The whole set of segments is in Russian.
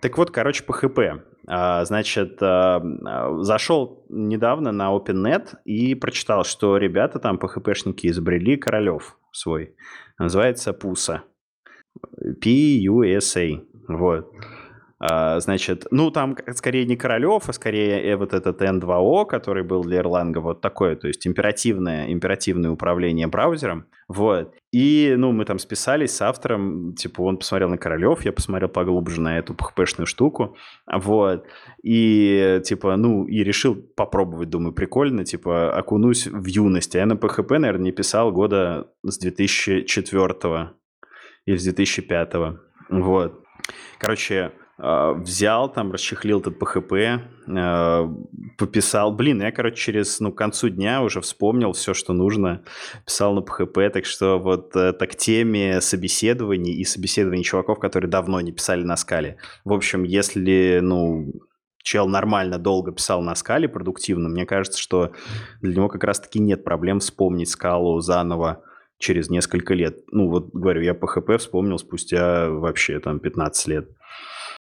Так вот, короче, PHP. А, значит, а, а, зашел недавно на OpenNet и прочитал, что ребята там, PHP-шники, изобрели королев свой. Называется PUSA. P-U-S-A. Вот. А, значит, ну, там скорее не Королев, а скорее э, вот этот N2O, который был для Erlang, вот такое, то есть императивное, императивное управление браузером, вот. И, ну, мы там списались с автором, типа, он посмотрел на Королев, я посмотрел поглубже на эту php штуку, вот. И, типа, ну, и решил попробовать, думаю, прикольно, типа, окунусь в юность. А я на PHP, наверное, не писал года с 2004 или с 2005 вот. Короче, взял, там, расчехлил этот PHP, а, пописал. Блин, я, короче, через, ну, к концу дня уже вспомнил все, что нужно, писал на PHP, так что вот это к теме собеседований и собеседований чуваков, которые давно не писали на скале. В общем, если, ну, чел нормально долго писал на скале продуктивно, мне кажется, что для него как раз-таки нет проблем вспомнить скалу заново через несколько лет. Ну, вот говорю, я PHP вспомнил спустя вообще там 15 лет.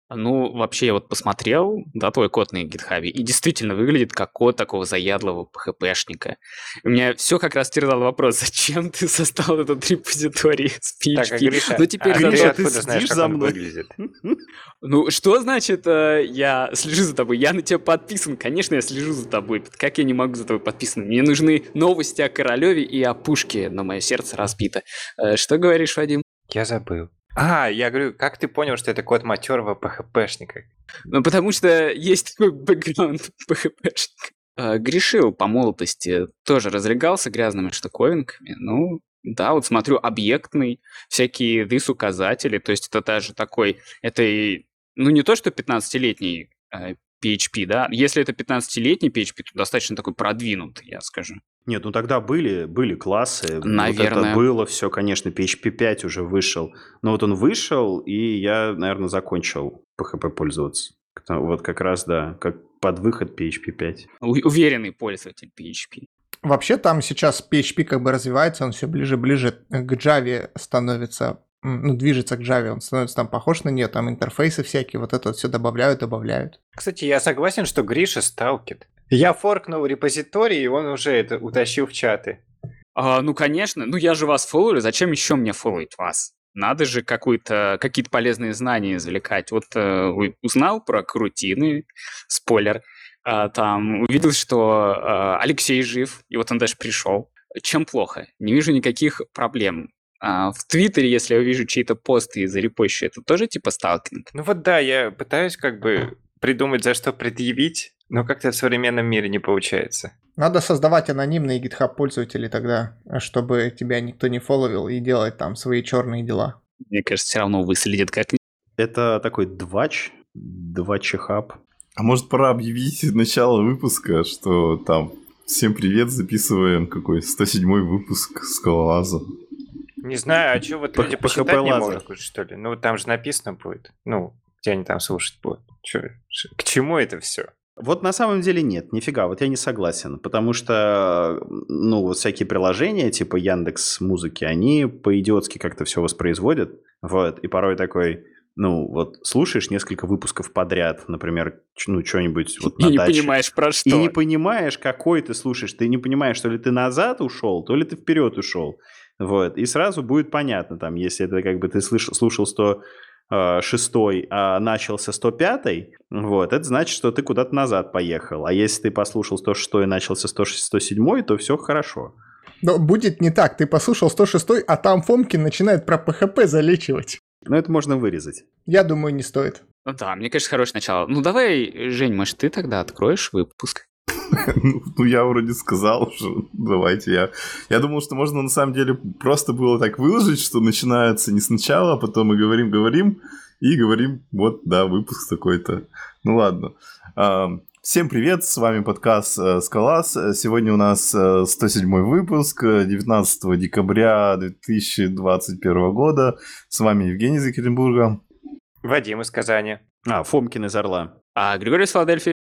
Ну, вообще, я вот посмотрел, да, твой код на гитхабе, и действительно выглядит как код такого заядлого PHP-шника. У меня все как раз терзал вопрос, зачем ты создал этот репозиторий с PHP? Так, а Гриша, ну, теперь а Гриша, ты знаешь, за мной? выглядит? Ну, что значит, э, я слежу за тобой? Я на тебя подписан. Конечно, я слежу за тобой. Как я не могу за тобой подписан? Мне нужны новости о Королеве и о Пушке, но мое сердце разбито. Э, что говоришь, Вадим? Я забыл. А, я говорю, как ты понял, что это код матерого PHP-шника? Ну, потому что есть такой бэкграунд PHP-шника. А, грешил по молодости, тоже разрегался грязными штуковинками. Ну, да, вот смотрю, объектный, всякие this-указатели, то есть это даже такой, это, ну, не то, что 15-летний PHP, да, если это 15-летний PHP, то достаточно такой продвинутый, я скажу. Нет, ну тогда были, были классы. Наверное. Вот это было все, конечно, PHP 5 уже вышел. Но вот он вышел, и я, наверное, закончил PHP пользоваться. Вот как раз, да, как под выход PHP 5. У- уверенный пользователь PHP. Вообще там сейчас PHP как бы развивается, он все ближе-ближе к Java становится, ну, движется к Java, он становится там похож на нее, там интерфейсы всякие, вот это вот все добавляют, добавляют. Кстати, я согласен, что Гриша сталкит. Я форкнул репозиторий, и он уже это утащил в чаты. А, ну, конечно. Ну, я же вас фолловлю. Зачем еще мне фолловить вас? Надо же какую-то, какие-то полезные знания извлекать. Вот э, узнал про крутины, спойлер, э, там увидел, что э, Алексей жив, и вот он даже пришел. Чем плохо? Не вижу никаких проблем. А в Твиттере, если я увижу чей-то пост и зарепощу, это тоже типа сталкинг? Ну вот да, я пытаюсь как бы придумать, за что предъявить, но как-то в современном мире не получается. Надо создавать анонимные GitHub пользователи тогда, чтобы тебя никто не фолловил и делать там свои черные дела. Мне кажется, все равно выследит как Это такой двач, двачехаб. А может пора объявить начало выпуска, что там всем привет, записываем какой 107 выпуск Скалолаза. Не знаю, а что вот люди посчитать не могут, что ли? Ну, там же написано будет. Ну, где они там слушать будут. Чё, к чему это все? Вот на самом деле нет, нифига, вот я не согласен, потому что, ну, вот всякие приложения типа Яндекс Музыки, они по-идиотски как-то все воспроизводят, вот, и порой такой, ну, вот слушаешь несколько выпусков подряд, например, ну, что-нибудь вот на И даче, не понимаешь, про что. И не понимаешь, какой ты слушаешь, ты не понимаешь, то ли ты назад ушел, то ли ты вперед ушел, вот, и сразу будет понятно, там, если это как бы ты слышал, слушал 100 Э, шестой, а начался 105, вот, это значит, что ты куда-то назад поехал. А если ты послушал 106 и начался 107, то все хорошо. Но будет не так. Ты послушал 106, а там Фомкин начинает про ПХП залечивать. Ну, это можно вырезать. Я думаю, не стоит. Да, мне кажется, хорошее начало. Ну давай, Жень, может, ты тогда откроешь выпуск? Ну, я вроде сказал уже, давайте я. Я думал, что можно на самом деле просто было так выложить, что начинается не сначала, а потом мы говорим, говорим, и говорим, вот, да, выпуск такой-то. Ну ладно. Всем привет, с вами подкаст э, Скалас. Сегодня у нас 107 э, выпуск, 19 декабря 2021 года. С вами Евгений из Екатеринбурга. Вадим из Казани. А, Фомкин из Орла. А Григорий из Филадельфии.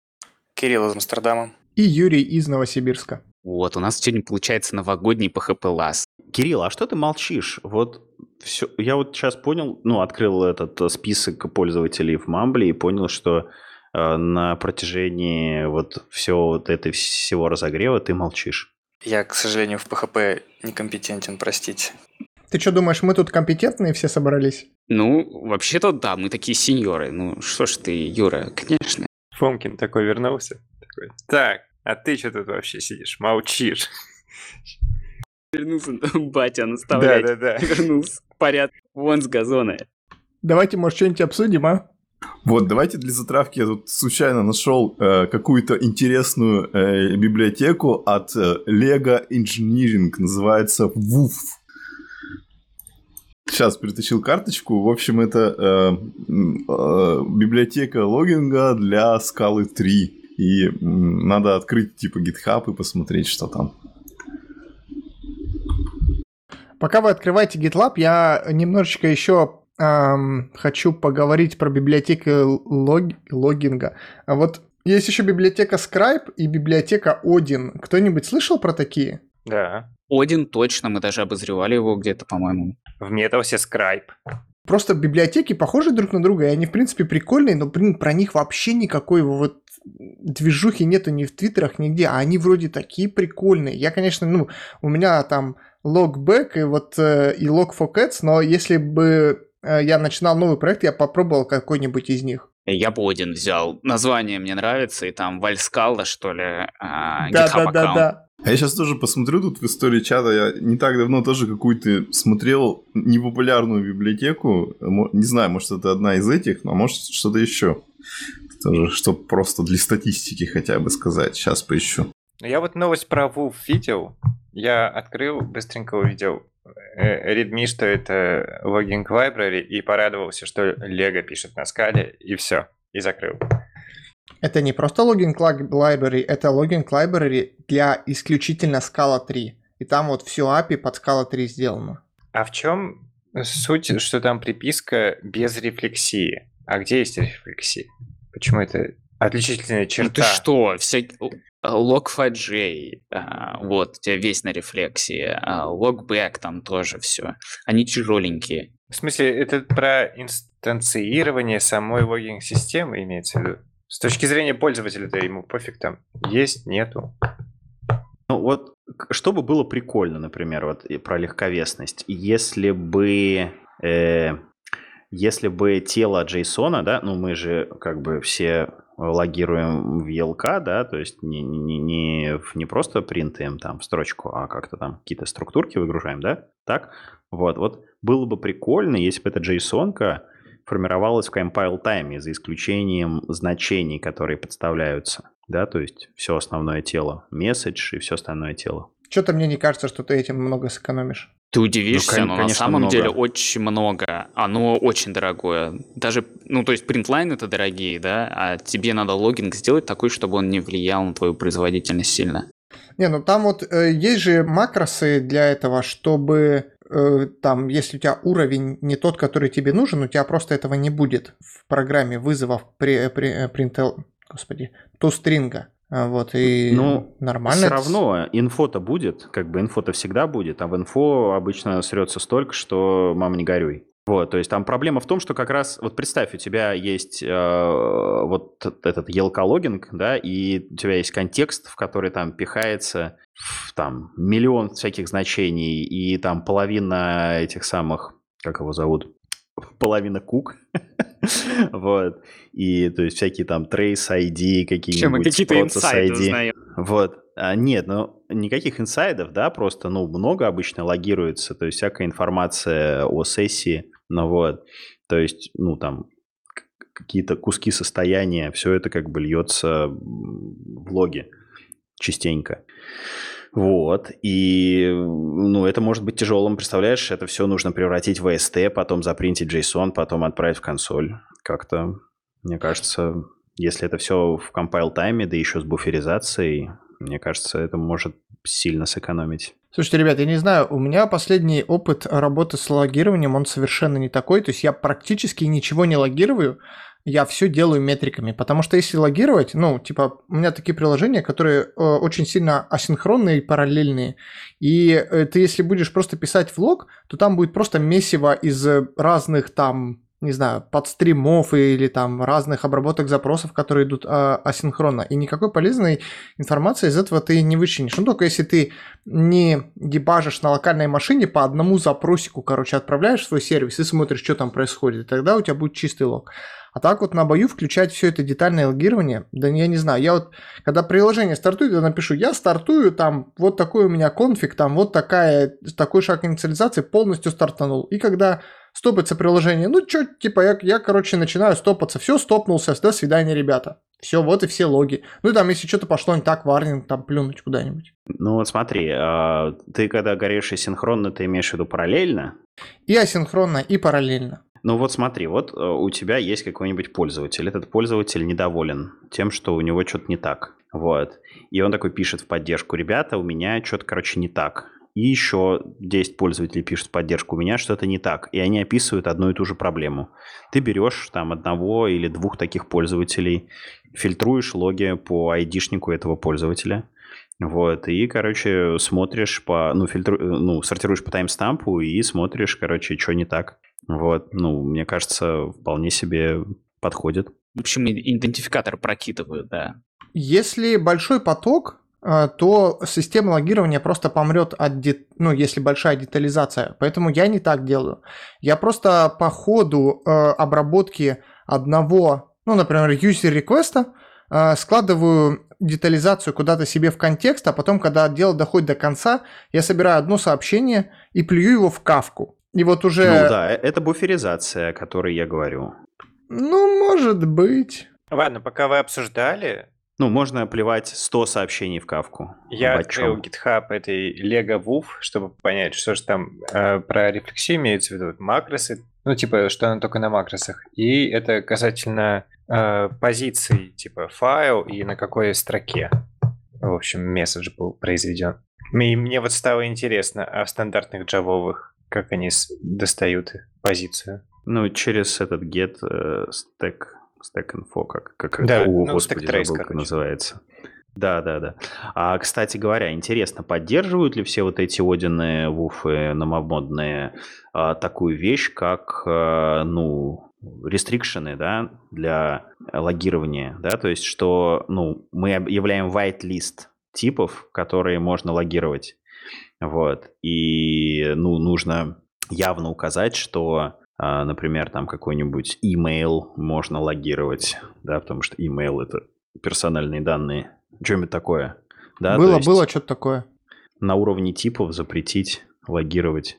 Кирилл из Амстердама. И Юрий из Новосибирска. Вот, у нас сегодня получается новогодний PHP лаз. Кирилл, а что ты молчишь? Вот все, я вот сейчас понял, ну, открыл этот э, список пользователей в Мамбле и понял, что э, на протяжении вот всего вот этой всего разогрева ты молчишь. Я, к сожалению, в PHP некомпетентен, простите. Ты что думаешь, мы тут компетентные все собрались? Ну, вообще-то да, мы такие сеньоры. Ну, что ж ты, Юра, конечно. Фомкин такой вернулся. Такой, так, а ты что тут вообще сидишь? Молчишь. Вернулся батя наставлять. Да-да-да. Вернулся. Порядок. Вон с газона. Давайте, может, что-нибудь обсудим, а? Вот, давайте для затравки я тут случайно нашел э, какую-то интересную э, библиотеку от э, Lego Engineering, называется WUF. Сейчас притащил карточку. В общем, это э, э, библиотека логинга для скалы 3. И надо открыть типа GitHub и посмотреть, что там. Пока вы открываете GitLab, я немножечко еще эм, хочу поговорить про библиотеку лог, логинга. А вот есть еще библиотека Scribe и библиотека Odin. Кто-нибудь слышал про такие? Да. Один точно, мы даже обозревали его где-то, по-моему. В Метаусе Scribe. Просто библиотеки похожи друг на друга, и они, в принципе, прикольные, но, блин, про них вообще никакой вот движухи нету ни в твиттерах, нигде, а они вроде такие прикольные. Я, конечно, ну, у меня там логбэк и вот э, и log4cats, но если бы э, я начинал новый проект, я попробовал какой-нибудь из них. Я бы один взял. Название мне нравится, и там Вальскалла, что ли, а, да, да, да, да. А я сейчас тоже посмотрю тут в истории чата, я не так давно тоже какую-то смотрел непопулярную библиотеку, не знаю, может это одна из этих, но может что-то еще. Тоже, чтобы просто для статистики хотя бы сказать. Сейчас поищу. Я вот новость про WUF видел. Я открыл, быстренько увидел Redmi, что это логинг library, и порадовался, что Lego пишет на скале, и все, и закрыл. Это не просто логинг library, это логинг library для исключительно Scala 3. И там вот все API под Scala 3 сделано. А в чем суть, что там приписка без рефлексии? А где есть рефлексия? Почему это отличительная черта? Ну ты что, вся... Log4j, а, вот, у тебя весь на рефлексии, а, Logback там тоже все. Они тяжеленькие. В смысле, это про инстанцирование самой логинг-системы имеется в виду? С точки зрения пользователя-то ему пофиг там есть, нету. Ну вот, чтобы было прикольно, например, вот про легковесность, если бы э, если бы тело JSON, да, ну мы же как бы все логируем в ELK, да, то есть не, не, не, не просто принтаем там строчку, а как-то там какие-то структурки выгружаем, да, так, вот, вот было бы прикольно, если бы эта JSON формировалась в compile time, за исключением значений, которые подставляются, да, то есть все основное тело, message и все остальное тело. Что-то мне не кажется, что ты этим много сэкономишь. Ты удивишься, ну, но на самом много. деле очень много. Оно очень дорогое. Даже, ну, то есть принтлайн это дорогие, да, а тебе надо логинг сделать такой, чтобы он не влиял на твою производительность сильно. Не, ну там вот э, есть же макросы для этого, чтобы там, если у тебя уровень не тот, который тебе нужен, у тебя просто этого не будет в программе вызовов при, при, э, принтел, господи, тустринга. А, вот, и ну, нормально. Все равно инфо-то будет, как бы инфо-то всегда будет, а в инфо обычно срется столько, что мама не горюй. Вот, то есть там проблема в том, что как раз, вот представь, у тебя есть э, вот этот ELK-логинг, да, и у тебя есть контекст, в который там пихается там миллион всяких значений, и там половина этих самых, как его зовут, половина кук. вот. И то есть всякие там Trace ID, какие-нибудь какие-то инсайды ID. Вот. А, нет, ну никаких инсайдов, да, просто, ну, много обычно логируется, то есть всякая информация о сессии, ну вот. То есть, ну, там, какие-то куски состояния, все это как бы льется в логи частенько. Вот, и, ну, это может быть тяжелым, представляешь, это все нужно превратить в ST, потом запринтить JSON, потом отправить в консоль. Как-то, мне кажется, если это все в compile тайме, да еще с буферизацией, мне кажется, это может сильно сэкономить. Слушайте, ребят, я не знаю, у меня последний опыт работы с логированием, он совершенно не такой, то есть я практически ничего не логирую, я все делаю метриками, потому что если логировать, ну, типа, у меня такие приложения, которые э, очень сильно асинхронные и параллельные, и э, ты если будешь просто писать в лог, то там будет просто месиво из разных там не знаю, подстримов или там разных обработок запросов, которые идут а, асинхронно. И никакой полезной информации из этого ты не вычленишь. Ну, только если ты не дебажишь на локальной машине по одному запросику, короче, отправляешь свой сервис и смотришь, что там происходит, и тогда у тебя будет чистый лог. А так вот на бою включать все это детальное логирование, да я не знаю, я вот, когда приложение стартует, я напишу, я стартую, там, вот такой у меня конфиг, там, вот такая, такой шаг инициализации полностью стартанул. И когда стопится приложение. Ну, что, типа, я, я, короче, начинаю стопаться. Все, стопнулся, до свидания, ребята. Все, вот и все логи. Ну, и там, если что-то пошло не так, варнинг, там, плюнуть куда-нибудь. Ну, вот смотри, а, ты когда говоришь асинхронно, ты имеешь в виду параллельно? И асинхронно, и параллельно. Ну вот смотри, вот э, у тебя есть какой-нибудь пользователь. Этот пользователь недоволен тем, что у него что-то не так. Вот. И он такой пишет в поддержку, ребята, у меня что-то, короче, не так и еще 10 пользователей пишут поддержку, у меня что-то не так, и они описывают одну и ту же проблему. Ты берешь там одного или двух таких пользователей, фильтруешь логи по айдишнику этого пользователя, вот, и, короче, смотришь по, ну, фильтру, ну, сортируешь по таймстампу и смотришь, короче, что не так. Вот, ну, мне кажется, вполне себе подходит. В общем, идентификатор прокидывают, да. Если большой поток, то система логирования просто помрет от, де... ну, если большая детализация. Поэтому я не так делаю. Я просто по ходу э, обработки одного, ну, например, user реквеста э, складываю детализацию куда-то себе в контекст, а потом, когда дело доходит до конца, я собираю одно сообщение и плюю его в кавку. И вот уже... Ну да, э, это буферизация, о которой я говорю. Ну, может быть. Ладно, пока вы обсуждали, ну, можно плевать 100 сообщений в кавку. Я открыл GitHub этой Lego Wolf, чтобы понять, что же там э, про рефлексию имеется в виду. Макросы, ну, типа, что она только на макросах. И это касательно э, позиций, типа, файл и на какой строке. В общем, месседж был произведен. И мне вот стало интересно, а в стандартных джавовых, как они достают позицию? Ну, через этот get э, stack Stack Info, как, как да, о, ну, господи, Trace, забыл, как называется. Да, да, да. А, кстати говоря, интересно, поддерживают ли все вот эти Одины, вуфы, намомодные а, такую вещь, как, а, ну, рестрикшены, да, для логирования, да, то есть, что, ну, мы объявляем whitelist типов, которые можно логировать, вот, и, ну, нужно явно указать, что например, там какой-нибудь email можно логировать, да, потому что email это персональные данные. Что-нибудь такое. Да, было, было что-то такое. На уровне типов запретить логировать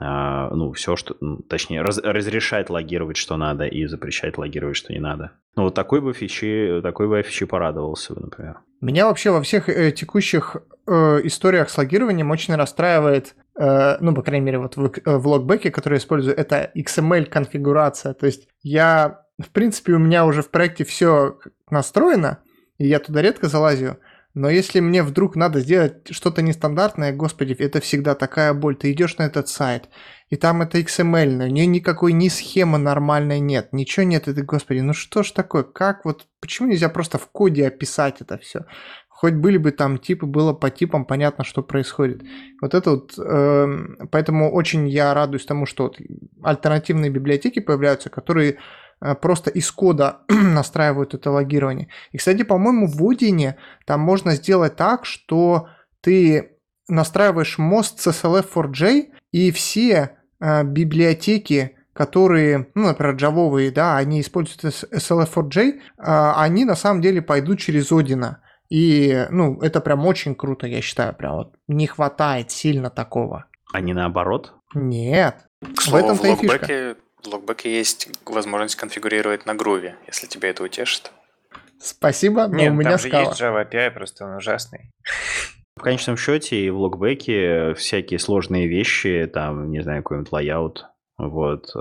а, ну, все, что, точнее, раз, разрешать логировать, что надо, и запрещать логировать, что не надо. Ну, вот такой бы фичи, такой бы фичи порадовался бы, например. Меня вообще во всех э, текущих э, историях с логированием очень расстраивает ну, по крайней мере, вот в, э, в логбеке, который я использую, это XML-конфигурация. То есть я, в принципе, у меня уже в проекте все настроено, и я туда редко залазю, но если мне вдруг надо сделать что-то нестандартное, господи, это всегда такая боль. Ты идешь на этот сайт, и там это XML, но ни никакой ни схемы нормальной нет, ничего нет. И ты, господи, ну что ж такое, как вот, почему нельзя просто в коде описать это все? Хоть были бы там типы, было по типам понятно, что происходит. Вот это вот, э, поэтому очень я радуюсь тому, что вот альтернативные библиотеки появляются, которые э, просто из кода настраивают это логирование. И, кстати, по-моему, в Odin там можно сделать так, что ты настраиваешь мост CSLF4J, и все э, библиотеки, которые, ну, например, джавовые, да, они используют SLF4J, э, они на самом деле пойдут через Одина. И, ну, это прям очень круто, я считаю, прям вот не хватает сильно такого. А не наоборот? Нет. К слову, в этом-то в логбеке, в логбеке есть возможность конфигурировать на груве, если тебя это утешит. Спасибо, но Нет, у меня там Scala. же есть Java API, просто он ужасный. В конечном счете и в Logback е всякие сложные вещи, там, не знаю, какой-нибудь layout, вот, э,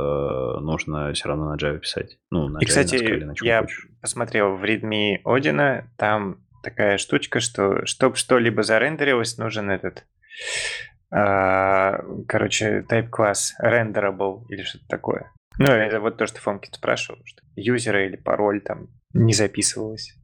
нужно все равно на Java писать. Ну, на И, Java, кстати, на Scala, на чем я хочешь. посмотрел в readme Odin а, там такая штучка, что чтобы что-либо зарендерилось, нужен этот, а, короче, type класс renderable или что-то такое. Ну, это вот то, что Фомкин спрашивал, что юзера или пароль там не записывалось.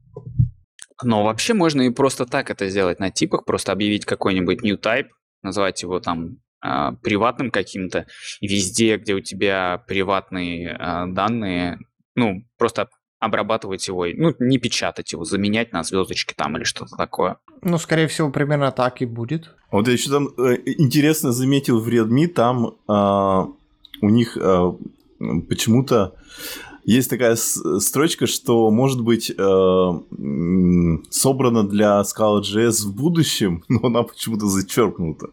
Но вообще можно и просто так это сделать на типах, просто объявить какой-нибудь new type, назвать его там а, приватным каким-то, и везде, где у тебя приватные а, данные, ну, просто обрабатывать его, ну, не печатать его, заменять на звездочки там или что-то такое. Ну, скорее всего, примерно так и будет. Вот я еще там э, интересно заметил в Redmi, там а, у них а, почему-то есть такая строчка, что может быть э, собрана для Scala.js в будущем, но она почему-то зачеркнута.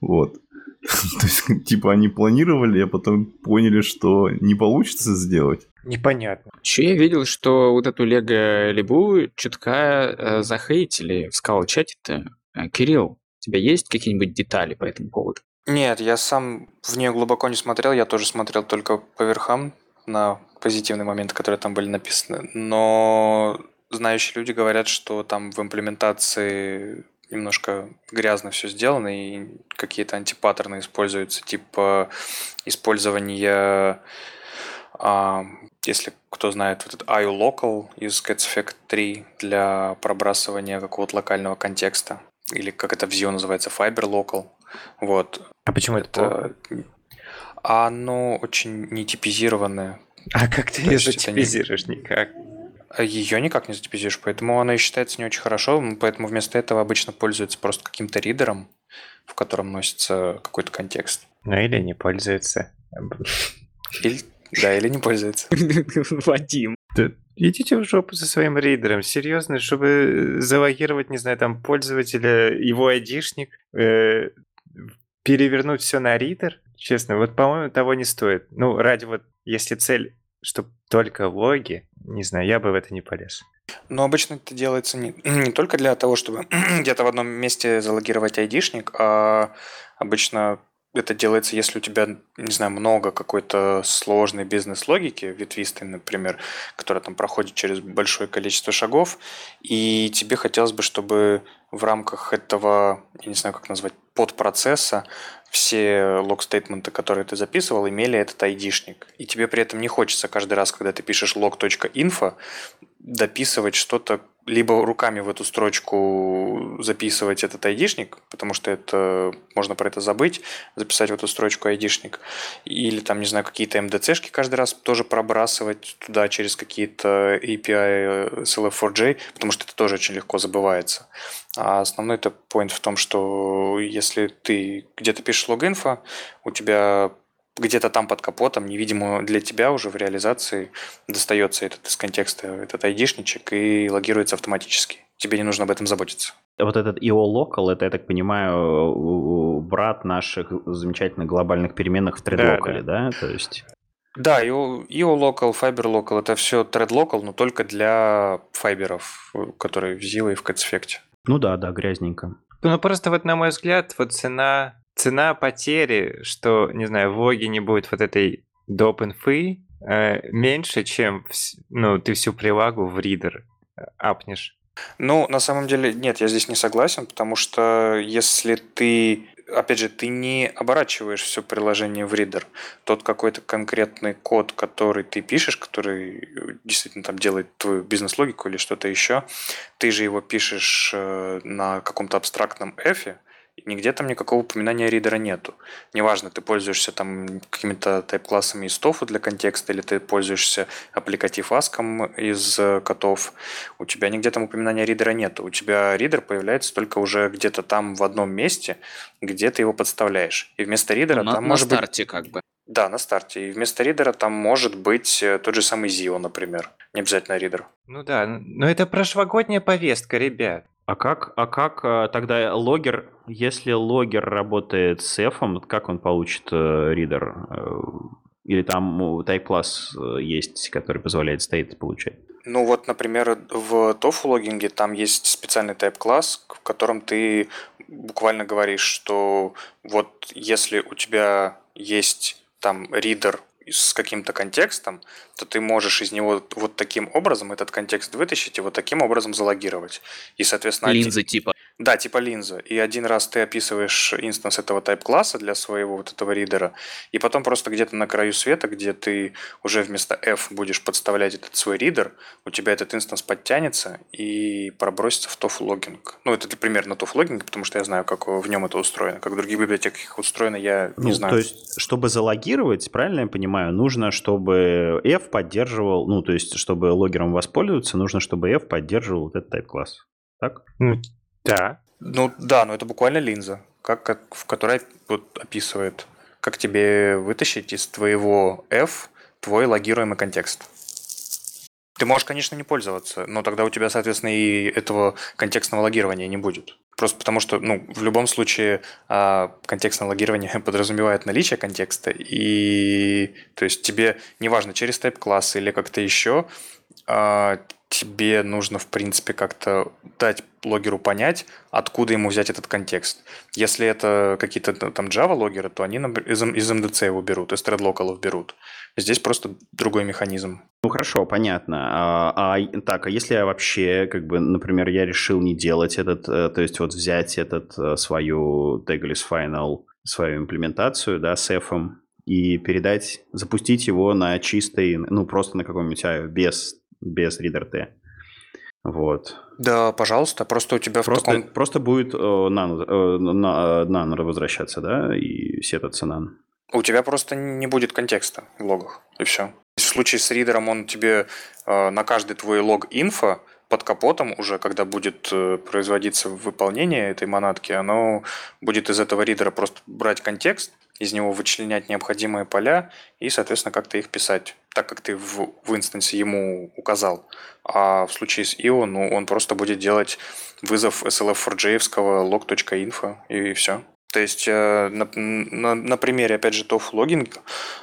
Вот. То есть, типа, они планировали, а потом поняли, что не получится сделать. Непонятно. Еще я видел, что вот эту Лего Либу чутка э, захейтили в скал-чате-то. Э, Кирилл, у тебя есть какие-нибудь детали по этому поводу? Нет, я сам в нее глубоко не смотрел, я тоже смотрел только по верхам на позитивные моменты, которые там были написаны. Но знающие люди говорят, что там в имплементации немножко грязно все сделано и какие-то антипаттерны используются, типа использования, если кто знает, вот этот IO Local из Cats Effect 3 для пробрасывания какого-то локального контекста. Или как это в Vue называется, Fiber Local. Вот. А почему это? Это... А оно очень нетипизированное. А как ты ее это не- затипизируешь? Никак. Ее никак не затипизируешь, поэтому она и считается не очень хорошо, поэтому вместо этого обычно пользуются просто каким-то ридером, в котором носится какой-то контекст. Ну или не пользуется. Или, да, или не пользуется. Вадим. Идите в жопу со своим рейдером. Серьезно, чтобы залогировать, не знаю, там пользователя, его айдишник, э, перевернуть все на ридер. Честно, вот, по-моему, того не стоит. Ну, ради вот, если цель, чтобы только логи, не знаю, я бы в это не полез. Но обычно это делается не, не только для того, чтобы где-то в одном месте залогировать айдишник, а обычно это делается, если у тебя, не знаю, много какой-то сложной бизнес-логики, ветвистой, например, которая там проходит через большое количество шагов, и тебе хотелось бы, чтобы в рамках этого, я не знаю, как назвать, подпроцесса все лог-стейтменты, которые ты записывал, имели этот айдишник. И тебе при этом не хочется каждый раз, когда ты пишешь log.info, дописывать что-то, либо руками в эту строчку записывать этот айдишник, потому что это можно про это забыть, записать в эту строчку айдишник, или там, не знаю, какие-то MDC-шки каждый раз тоже пробрасывать туда через какие-то API с LF4j, потому что это тоже очень легко забывается. А основной это point в том, что если ты где-то пишешь логинфо, у тебя где-то там под капотом, невидимо для тебя уже в реализации, достается этот из контекста, этот айдишничек и логируется автоматически. Тебе не нужно об этом заботиться. Вот этот IO Local, это, я так понимаю, брат наших замечательных глобальных переменных в ThreadLocal, да. То есть... Да, IO, IO Local, Fiber Local, это все Thread Local, но только для файберов, которые в Zilla и в CatSfect. Ну да, да, грязненько. Ну, просто вот, на мой взгляд, вот цена, цена потери, что, не знаю, в логе не будет вот этой доп. инфы, э, меньше, чем, ну, ты всю прилагу в ридер э, апнешь. Ну, на самом деле, нет, я здесь не согласен, потому что если ты, опять же, ты не оборачиваешь все приложение в ридер, тот какой-то конкретный код, который ты пишешь, который э, действительно там делает твою бизнес-логику или что-то еще, ты же его пишешь э, на каком-то абстрактном эфе, нигде там никакого упоминания ридера нету. Неважно, ты пользуешься там какими-то тайп-классами из тофу для контекста, или ты пользуешься аппликатив аском из э, котов, у тебя нигде там упоминания ридера нету. У тебя ридер появляется только уже где-то там в одном месте, где ты его подставляешь. И вместо ридера на, там на может быть... старте как бы. Да, на старте. И вместо ридера там может быть э, тот же самый Zio, например. Не обязательно ридер. Ну да, но это прошлогодняя повестка, ребят. А как, а как э, тогда логер, если логер работает с F, как он получит э, ридер? Э, Или там ну, type-класс э, есть, который позволяет стейт получать? Ну вот, например, в TOFU логинге там есть специальный type-класс, в котором ты буквально говоришь, что вот если у тебя есть там reader с каким-то контекстом, то ты можешь из него вот таким образом этот контекст вытащить и вот таким образом залогировать. И, соответственно, один- Линзы типа. Да, типа линза. И один раз ты описываешь instance этого type-класса для своего вот этого reader а, и потом просто где-то на краю света, где ты уже вместо f будешь подставлять этот свой reader, у тебя этот instance подтянется и пробросится в tofu logging. Ну, это примерно tofu logging, потому что я знаю, как в нем это устроено. Как в других библиотеках устроено, я не Ну, знаю. то есть, чтобы залогировать, правильно я понимаю, нужно, чтобы F поддерживал, ну, то есть, чтобы логером воспользоваться, нужно, чтобы F поддерживал вот этот type-класс. Так? Ну, да. Ну да, но это буквально линза, как, как, в которой вот описывает, как тебе вытащить из твоего f твой логируемый контекст. Ты можешь, конечно, не пользоваться, но тогда у тебя, соответственно, и этого контекстного логирования не будет. Просто потому что, ну, в любом случае, а, контекстное логирование подразумевает наличие контекста, и, то есть, тебе, неважно, через type-класс или как-то еще, а, тебе нужно, в принципе, как-то дать логеру понять, откуда ему взять этот контекст. Если это какие-то там Java логеры, то они из, из MDC его берут, из thread берут. Здесь просто другой механизм. Ну хорошо, понятно. А, а, так, а если я вообще, как бы, например, я решил не делать этот, э, то есть вот взять этот э, свою tagless final, свою имплементацию, да, с F, и передать, запустить его на чистой, ну просто на каком-нибудь IO, без, без reader T. Вот. Да, пожалуйста, просто у тебя в Просто, таком... просто будет э, none, э, на- э, none возвращаться, да, и сетаться none. У тебя просто не будет контекста в логах, и все. В случае с ридером он тебе э, на каждый твой лог инфо под капотом уже, когда будет производиться выполнение этой монадки, оно будет из этого ридера просто брать контекст, из него вычленять необходимые поля и, соответственно, как-то их писать, так как ты в, в инстансе ему указал. А в случае с IO, ну, он просто будет делать вызов slf4j log.info и все. То есть э, на, на, на примере, опять же, TOF логинг,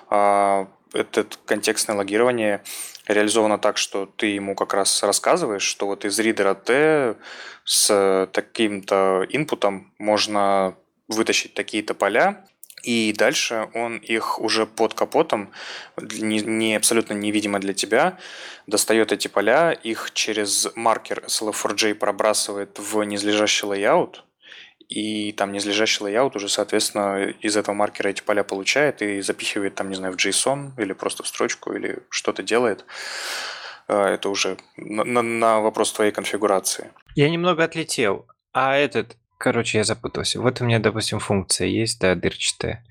а, это контекстное логирование реализовано так, что ты ему как раз рассказываешь, что вот из ридера T с таким-то инпутом можно вытащить такие-то поля, и дальше он их уже под капотом, не, не абсолютно невидимо для тебя, достает эти поля, их через маркер slf4j пробрасывает в низлежащий layout, и там низлежащий layout уже, соответственно, из этого маркера эти поля получает и запихивает там, не знаю, в JSON или просто в строчку или что-то делает. А, Это уже на, на- на вопрос твоей конфигурации. Я немного отлетел. А этот, короче, я запутался. Вот у меня, допустим, функция есть, да, дырчатая.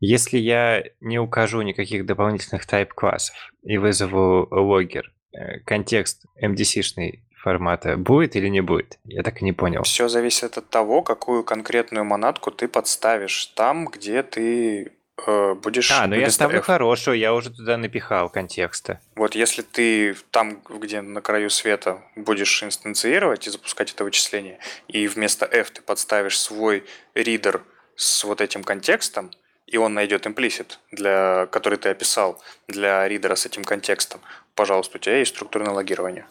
Если я не укажу никаких дополнительных type-классов и вызову логер, э, контекст MDC-шный формата будет или не будет? Я так и не понял. Все зависит от того, какую конкретную монадку ты подставишь там, где ты будешь... А, ну я ставлю F. хорошую, я уже туда напихал контекста. Вот если ты там, где на краю света будешь инстанцировать и запускать это вычисление, и вместо f ты подставишь свой ридер с вот этим контекстом, и он найдет имплисит, для, который ты описал для ридера с этим контекстом, пожалуйста, у тебя есть структурное логирование.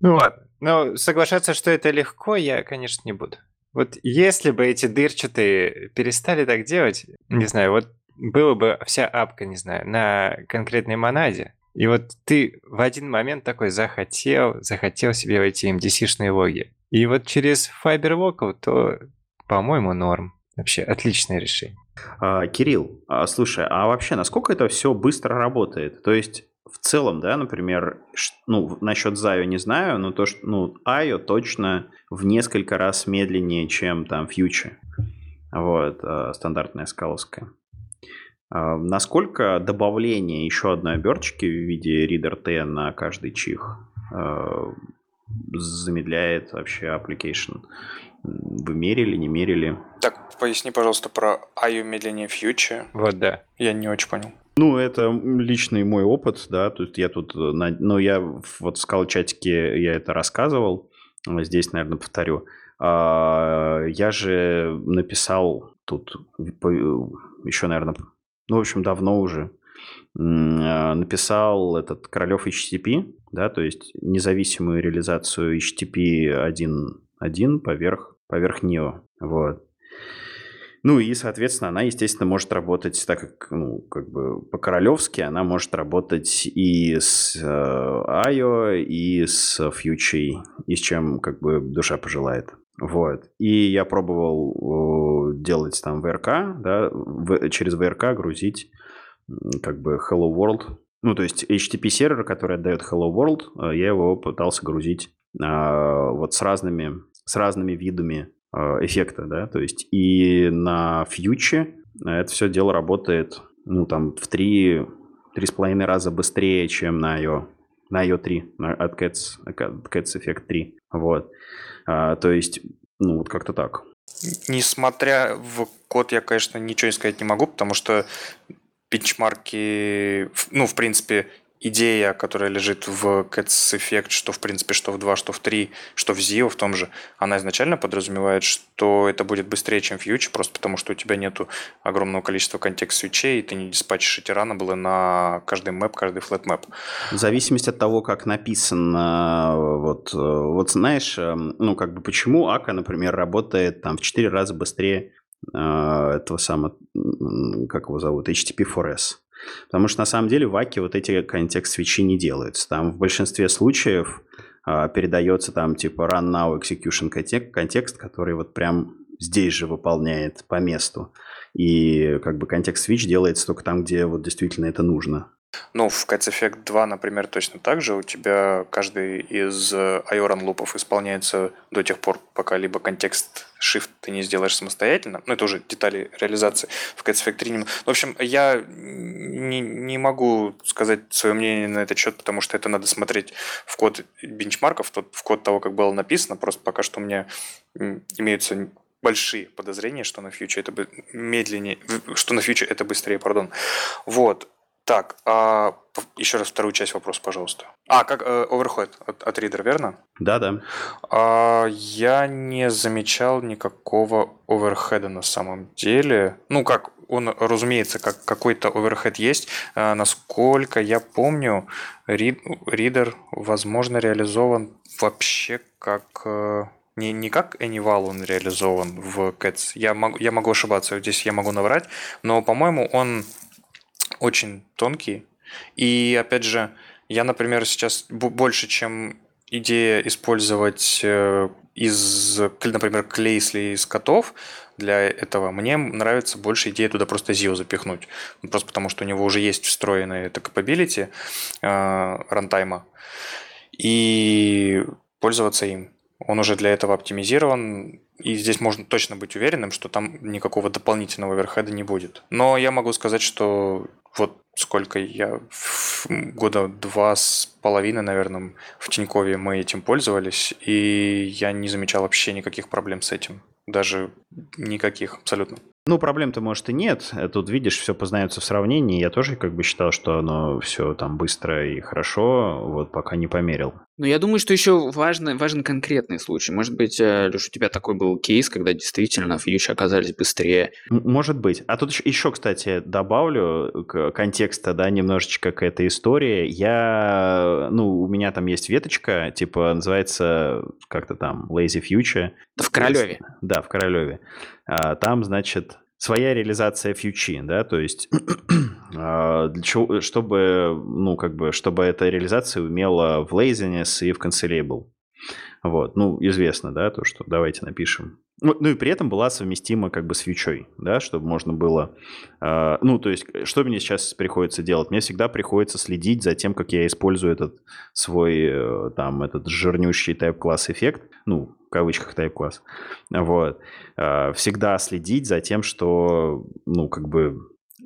Ну ладно. Но соглашаться, что это легко, я, конечно, не буду. Вот если бы эти дырчатые перестали так делать, не знаю, вот было бы вся апка, не знаю, на конкретной монаде, и вот ты в один момент такой захотел, захотел себе эти MDC-шные логи. И вот через Fiberlocal, то, по-моему, норм. Вообще отличное решение. А, Кирилл, а, слушай, а вообще насколько это все быстро работает? То есть в целом, да, например, ну, насчет Zayo не знаю, но то, что, ну, IO точно в несколько раз медленнее, чем там Future. Вот, а, стандартная скаловская. А, Насколько добавление еще одной оберточки в виде Reader T на каждый чих а, замедляет вообще application? Вы мерили, не мерили? Так, поясни, пожалуйста, про IO медленнее future. Вот да. Я не очень понял. Ну, это личный мой опыт, да, то есть я тут, э, ну, я вот в скал-чатике я это рассказывал, здесь, наверное, повторю. А, Я же написал тут еще, наверное, ну, в общем, давно уже, а, написал этот Королев HTTP, да, то есть независимую реализацию HTTP 1.1 поверх, поверх NEO, вот. Ну и, соответственно, она, естественно, может работать, так как, ну, как бы по-королевски, она может работать и с э, IO, и с Future, и с чем, как бы, душа пожелает. Вот. И я пробовал делать там VRK, да, через VRK грузить как бы Hello World. Ну, то есть HTTP сервер, который отдает Hello World, э, я его пытался грузить а, вот с разными, с разными видами эффекта, да, то есть и на фьюче это все дело работает, ну, там, в три, три с половиной раза быстрее, чем на IO, на IO 3, от Cats, Cats Effect 3, вот. А, то есть, ну, вот как-то так. Несмотря в код, я, конечно, ничего сказать не могу, потому что бенчмарки, ну, в принципе, идея, которая лежит в Cats Effect, что в принципе, что в 2, что в 3, что в Zio в том же, она изначально подразумевает, что это будет быстрее, чем Future, просто потому что у тебя нету огромного количества контекст-свечей, и ты не диспатчишь эти было на каждый мэп, каждый флэт мэп. В зависимости от того, как написано, вот, вот знаешь, эм, ну как бы почему Ака, например, работает там в 4 раза быстрее э, этого самого, как его зовут, HTTP4S. Потому что на самом деле в Аке вот эти контекст-свечи не делаются. Там в большинстве случаев а, передается там типа run now execution контекст, который вот прям здесь же выполняет по месту. И как бы контекст-свич делается только там, где вот действительно это нужно. Ну, в Cats Effect 2, например, точно так же. У тебя каждый из iORAN лупов исполняется до тех пор, пока либо контекст shift ты не сделаешь самостоятельно. Ну, это уже детали реализации. В Cats Effect 3 не... В общем, я не, не могу сказать свое мнение на этот счет, потому что это надо смотреть в код бенчмарков, в код того, как было написано. Просто пока что у меня имеются большие подозрения, что на фьюче это медленнее, что на фьюче это быстрее, пардон. Вот. Так, а еще раз вторую часть вопроса, пожалуйста. А, как э, overhead от, от Reader, верно? Да, да. А, я не замечал никакого оверхеда на самом деле. Ну, как, он, разумеется, как какой-то оверхед есть. А, насколько я помню, Reader, возможно, реализован вообще как... Э, не, не как Anyval он реализован в Cats. Я могу, я могу ошибаться, здесь я могу наврать, но, по-моему, он очень тонкий. И опять же, я, например, сейчас больше, чем идея использовать э, из, например, клейсли из котов для этого, мне нравится больше идея туда просто ZIO запихнуть. Ну, просто потому, что у него уже есть встроенная это capability э, рантайма. И пользоваться им. Он уже для этого оптимизирован, и здесь можно точно быть уверенным, что там никакого дополнительного оверхеда не будет. Но я могу сказать, что вот сколько я, года два с половиной, наверное, в Тинькове мы этим пользовались, и я не замечал вообще никаких проблем с этим. Даже никаких абсолютно. Ну, проблем-то, может, и нет. Тут, видишь, все познается в сравнении. Я тоже как бы считал, что оно все там быстро и хорошо, вот пока не померил. Но я думаю, что еще важно, важен конкретный случай. Может быть, э, Леш, у тебя такой был кейс, когда действительно фьючи оказались быстрее. Может быть. А тут еще, кстати, добавлю контекста, да, немножечко к этой истории. Я, ну, у меня там есть веточка, типа, называется как-то там Lazy Future. В Королеве. Да, в Королеве. А, там, значит, своя реализация фьючи, да, то есть а, для чего, чтобы, ну, как бы, чтобы эта реализация умела в laziness и в cancelable. Вот, ну, известно, да, то, что давайте напишем ну, ну и при этом была совместима как бы с фьючой, да, чтобы можно было... Э, ну, то есть, что мне сейчас приходится делать? Мне всегда приходится следить за тем, как я использую этот свой, э, там, этот жирнющий type-класс эффект, ну, в кавычках type-класс, вот. Э, всегда следить за тем, что, ну, как бы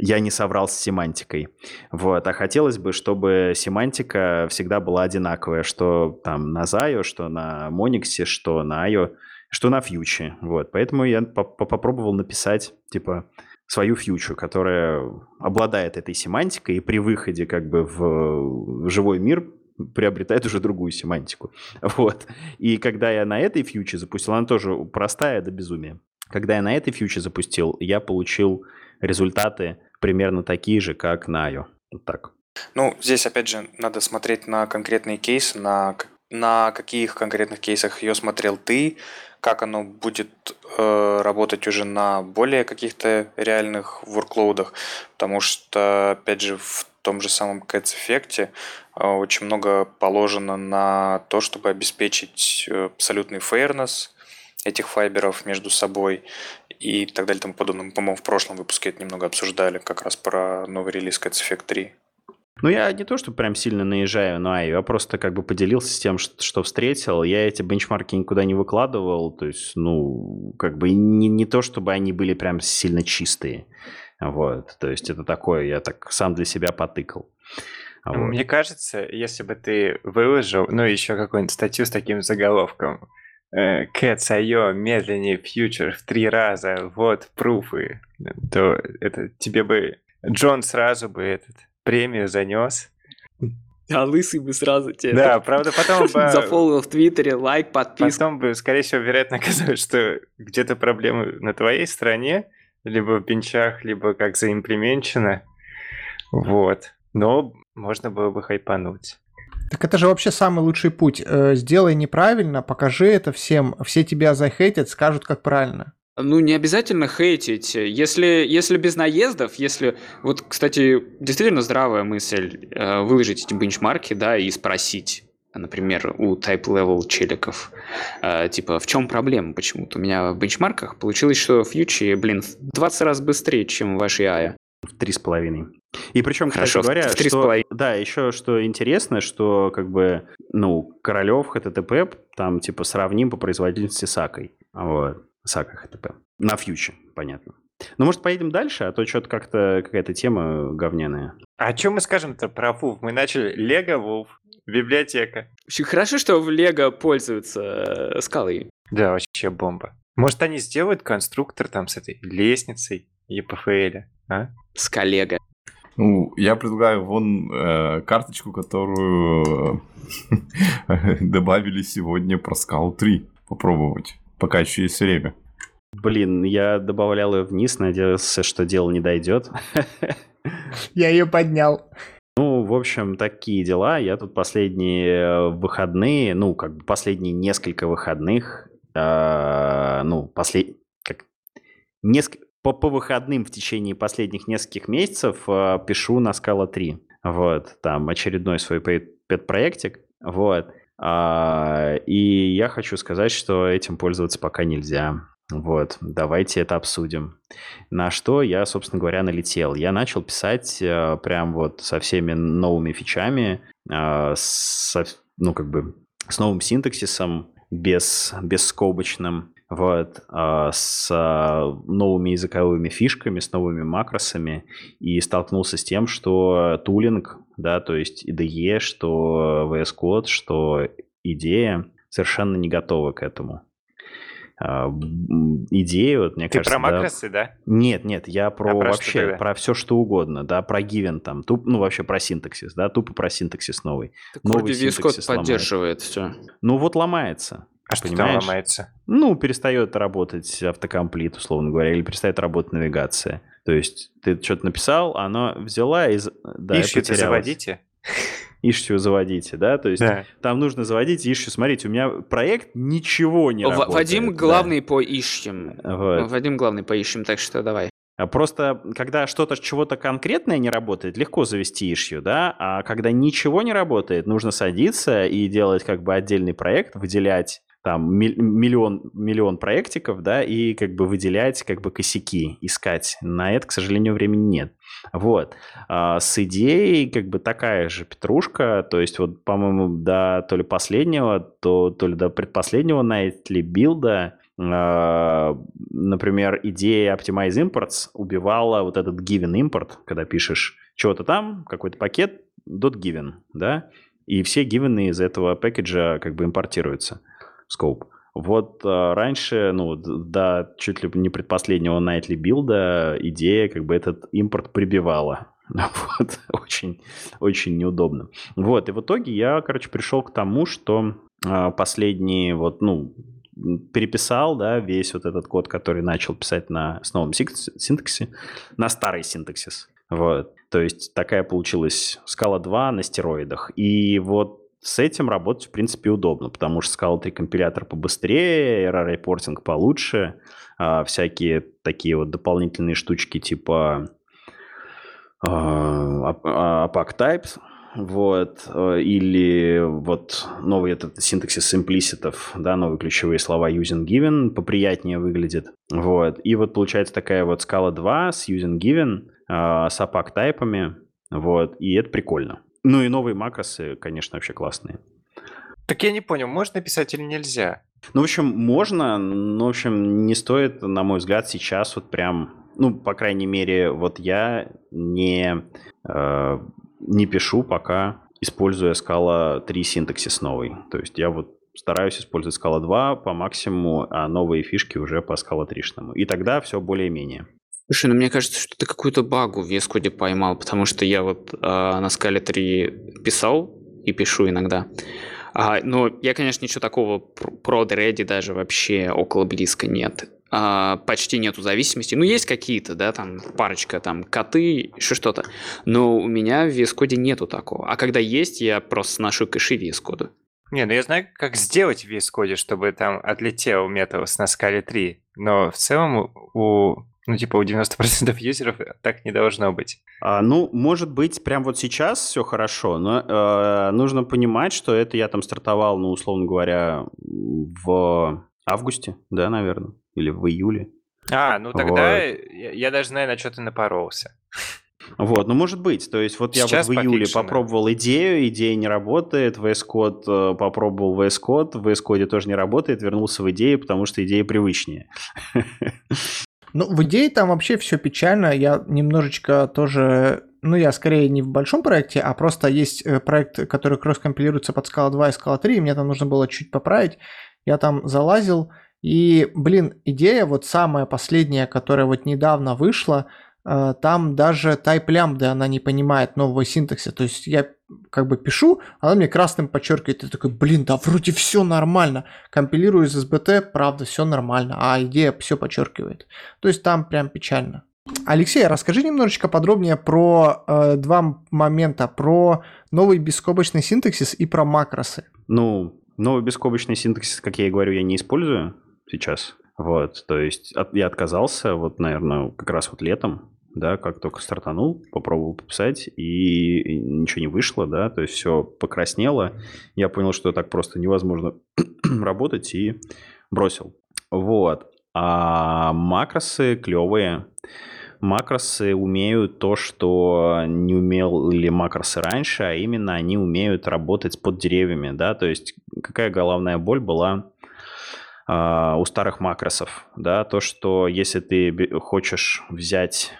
я не соврал с семантикой. Вот. А хотелось бы, чтобы семантика всегда была одинаковая, что там на Zayo, что на Monix, что на IO что на фьюче. Вот. Поэтому я попробовал написать, типа, свою фьючу, которая обладает этой семантикой и при выходе как бы в, в живой мир приобретает уже другую семантику. Вот. И когда я на этой фьюче запустил, она тоже простая до безумия. Когда я на этой фьюче запустил, я получил результаты примерно такие же, как на IO. Вот так. Ну, здесь, опять же, надо смотреть на конкретные кейсы, на, на каких конкретных кейсах ее смотрел ты, как оно будет э, работать уже на более каких-то реальных workloadах, потому что, опять же, в том же самом Cats эффекте э, очень много положено на то, чтобы обеспечить э, абсолютный fairness, этих файберов между собой и так далее и тому подобное. Мы, по-моему, в прошлом выпуске это немного обсуждали, как раз про новый релиз Cats Effect 3. Ну, я не то, что прям сильно наезжаю на Аю, я просто как бы поделился с тем, что, что встретил. Я эти бенчмарки никуда не выкладывал, то есть, ну, как бы не, не то, чтобы они были прям сильно чистые. Вот, то есть это такое, я так сам для себя потыкал. Вот. Мне кажется, если бы ты выложил, ну, еще какую-нибудь статью с таким заголовком, IO медленнее фьючер в три раза, вот пруфы, то это тебе бы Джон сразу бы этот премию занес. А лысый бы сразу тебе... Да, правда, потом бы... Зафолловил в Твиттере, лайк, подписка. Потом бы, скорее всего, вероятно оказалось, что где-то проблемы на твоей стороне, либо в бенчах, либо как заимплеменчено. Вот. Но можно было бы хайпануть. Так это же вообще самый лучший путь. Э, сделай неправильно, покажи это всем, все тебя захейтят, скажут, как правильно. Ну, не обязательно хейтить. Если, если без наездов, если... Вот, кстати, действительно здравая мысль э, выложить эти бенчмарки, да, и спросить, например, у type-level челиков, э, типа, в чем проблема почему-то? У меня в бенчмарках получилось, что фьючи, блин, в 20 раз быстрее, чем в вашей АЯ. В три с половиной. И причем, кстати Хорошо, говоря, в три с что, половиной. да, еще что интересно, что как бы, ну, Королев HTTP там типа сравним по производительности с Акой. Вот. Сака HTTP. На фьюче, понятно. Ну, может, поедем дальше, а то что-то как-то какая-то тема говняная. А что мы скажем-то про Вув? Мы начали Лего Вув, библиотека. Хорошо, что в Лего пользуются э, скалой. Да, вообще бомба. Может, они сделают конструктор там с этой лестницей EPFL, а? С коллега. Ну, я предлагаю вон э, карточку, которую э, добавили сегодня про Скал 3 попробовать, пока еще есть время. Блин, я добавлял ее вниз, надеялся, что дело не дойдет. Я ее поднял. Ну, в общем, такие дела. Я тут последние выходные, ну, как бы последние несколько выходных, э, ну, послед... как... несколько по, по выходным в течение последних нескольких месяцев э, пишу на Scala 3. Вот, там очередной свой пет-проектик. Вот. А, и я хочу сказать, что этим пользоваться пока нельзя. Вот, давайте это обсудим. На что я, собственно говоря, налетел. Я начал писать э, прям вот со всеми новыми фичами, э, со, ну, как бы с новым синтаксисом, без, бесскобочным, вот, э, с новыми языковыми фишками, с новыми макросами, и столкнулся с тем, что тулинг, да, то есть IDE, что VS Code, что идея совершенно не готовы к этому. А, идею, вот, мне Ты кажется... про макросы, да? да? Нет, нет, я про, а про вообще, про все что угодно, да, про given там, туп, ну вообще про синтаксис, да, тупо про синтаксис новый. Так новый вроде VS поддерживает все. Ну вот ломается. А что там ломается? Ну, перестает работать автокомплит, условно говоря, или перестает работать навигация. То есть ты что-то написал, оно взяла и... Да, Ищу заводите? ищу заводите, да, то есть да. там нужно заводить ищу. Смотрите, у меня проект ничего не В- работает. Вадим да. главный по ищем. Вот. Вадим главный по ищем, так что давай. А Просто когда что-то, чего-то конкретное не работает, легко завести ишью, да, а когда ничего не работает, нужно садиться и делать как бы отдельный проект, выделять там миллион, миллион проектиков, да, и как бы выделять как бы косяки, искать. На это, к сожалению, времени нет. Вот. А с идеей как бы такая же петрушка, то есть вот, по-моему, до то ли последнего, то, то ли до предпоследнего Nightly билда например, идея Optimize Imports убивала вот этот given import, когда пишешь чего-то там, какой-то пакет, dot given, да, и все given из этого пакетжа как бы импортируются scope. Вот а, раньше, ну, до чуть ли не предпоследнего Nightly билда идея как бы этот импорт прибивала. Вот, очень, очень неудобно. Вот, и в итоге я, короче, пришел к тому, что а, последние вот, ну, переписал, да, весь вот этот код, который начал писать на, с новым синтаксисе, на старый синтаксис. Вот. То есть такая получилась скала 2 на стероидах. И вот с этим работать, в принципе, удобно, потому что Scala 3 компилятор побыстрее, error-репортинг получше, а, всякие такие вот дополнительные штучки типа а, APAC types, вот, э, или вот новый этот синтаксис имплиситов, да, новые ключевые слова using given поприятнее выглядит, вот, и вот получается такая вот скала 2 с using given, э, с APAC тайпами, вот, и это прикольно. Ну и новые макросы, конечно, вообще классные. Так я не понял, можно писать или нельзя? Ну, в общем, можно, но, в общем, не стоит, на мой взгляд, сейчас вот прям, ну, по крайней мере, вот я не, э, не пишу пока, используя скала 3 синтаксис новый. То есть я вот стараюсь использовать скала 2 по максимуму, а новые фишки уже по скала 3 И тогда все более-менее. Слушай, ну мне кажется, что ты какую-то багу в VS поймал, потому что я вот э, на скале 3 писал и пишу иногда. А, но я, конечно, ничего такого про Ready даже вообще около близко нет. А, почти нету зависимости. Ну, есть какие-то, да, там парочка, там коты, еще что-то. Но у меня в Code нету такого. А когда есть, я просто сношу кэши VS Code. Не, ну я знаю, как сделать в Code, чтобы там отлетел метод на скале 3. Но в целом у ну, типа у 90% юзеров так не должно быть. А, ну, может быть, прям вот сейчас все хорошо, но э, нужно понимать, что это я там стартовал, ну, условно говоря, в августе, да, наверное, или в июле. А, ну тогда вот. я, я даже, наверное, что-то напоролся. Вот, ну может быть. То есть вот Сейчас я вот в июле пофикшено. попробовал идею, идея не работает, VS Code э, попробовал VS Code, в VS Code тоже не работает, вернулся в идею, потому что идея привычнее. Ну, в идее там вообще все печально. Я немножечко тоже ну, я скорее не в большом проекте, а просто есть э, проект, который кросс-компилируется под Scala 2 и Scala 3, и мне там нужно было чуть поправить. Я там залазил, и, блин, идея вот самая последняя, которая вот недавно вышла, там даже type lambda она не понимает нового синтакса. То есть я как бы пишу, она мне красным подчеркивает, и такой, блин, да вроде все нормально. Компилирую из SBT, правда, все нормально, а идея все подчеркивает. То есть там прям печально. Алексей, расскажи немножечко подробнее про э, два момента, про новый бескобочный синтаксис и про макросы. Ну, новый бескобочный синтаксис, как я и говорю, я не использую сейчас. Вот, то есть от, я отказался, вот, наверное, как раз вот летом да, как только стартанул, попробовал пописать, и ничего не вышло, да, то есть все покраснело. Я понял, что так просто невозможно работать, и бросил. Вот. А макросы клевые. Макросы умеют то, что не умели макросы раньше, а именно они умеют работать под деревьями, да, то есть какая головная боль была у старых макросов, да, то, что если ты хочешь взять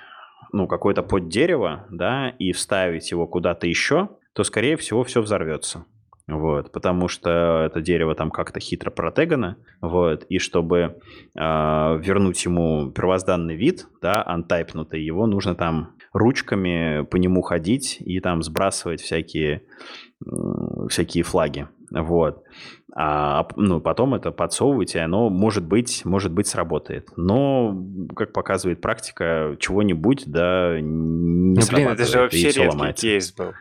ну, какое-то под дерево, да, и вставить его куда-то еще, то, скорее всего, все взорвется. Вот, потому что это дерево там как-то хитро протегано, вот, и чтобы э, вернуть ему первозданный вид, да, антайпнутый, его нужно там ручками по нему ходить и там сбрасывать всякие, э, всякие флаги, вот. А ну, потом это подсовывать, и оно, может быть, может быть, сработает. Но, как показывает практика, чего-нибудь, да, не ну, блин, это же вообще редкий кейс был.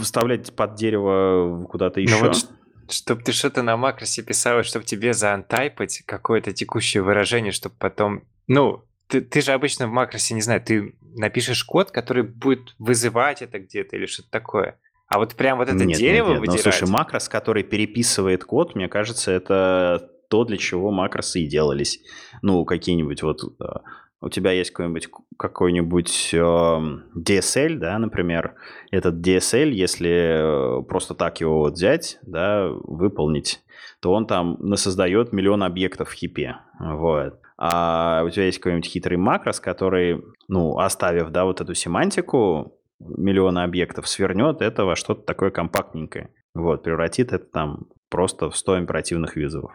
Вставлять под дерево куда-то еще. Ну, вот, чтобы ты что-то на макросе писал, чтобы тебе заантайпать какое-то текущее выражение, чтобы потом... Ну, ты, ты же обычно в макросе, не знаю, ты напишешь код, который будет вызывать это где-то или что-то такое. А вот прям вот это нет, дерево нет, нет. выдирать? Ну, слушай, макрос, который переписывает код, мне кажется, это то, для чего макросы и делались. Ну, какие-нибудь вот... У тебя есть какой-нибудь какой-нибудь DSL, да, например. Этот DSL, если э, просто так его вот взять, да, выполнить, то он там насоздает миллион объектов в хипе. Вот. А у тебя есть какой-нибудь хитрый макрос, который, ну, оставив, да, вот эту семантику, миллиона объектов свернет это во что-то такое компактненькое. Вот, превратит это там просто в 100 императивных вызовов.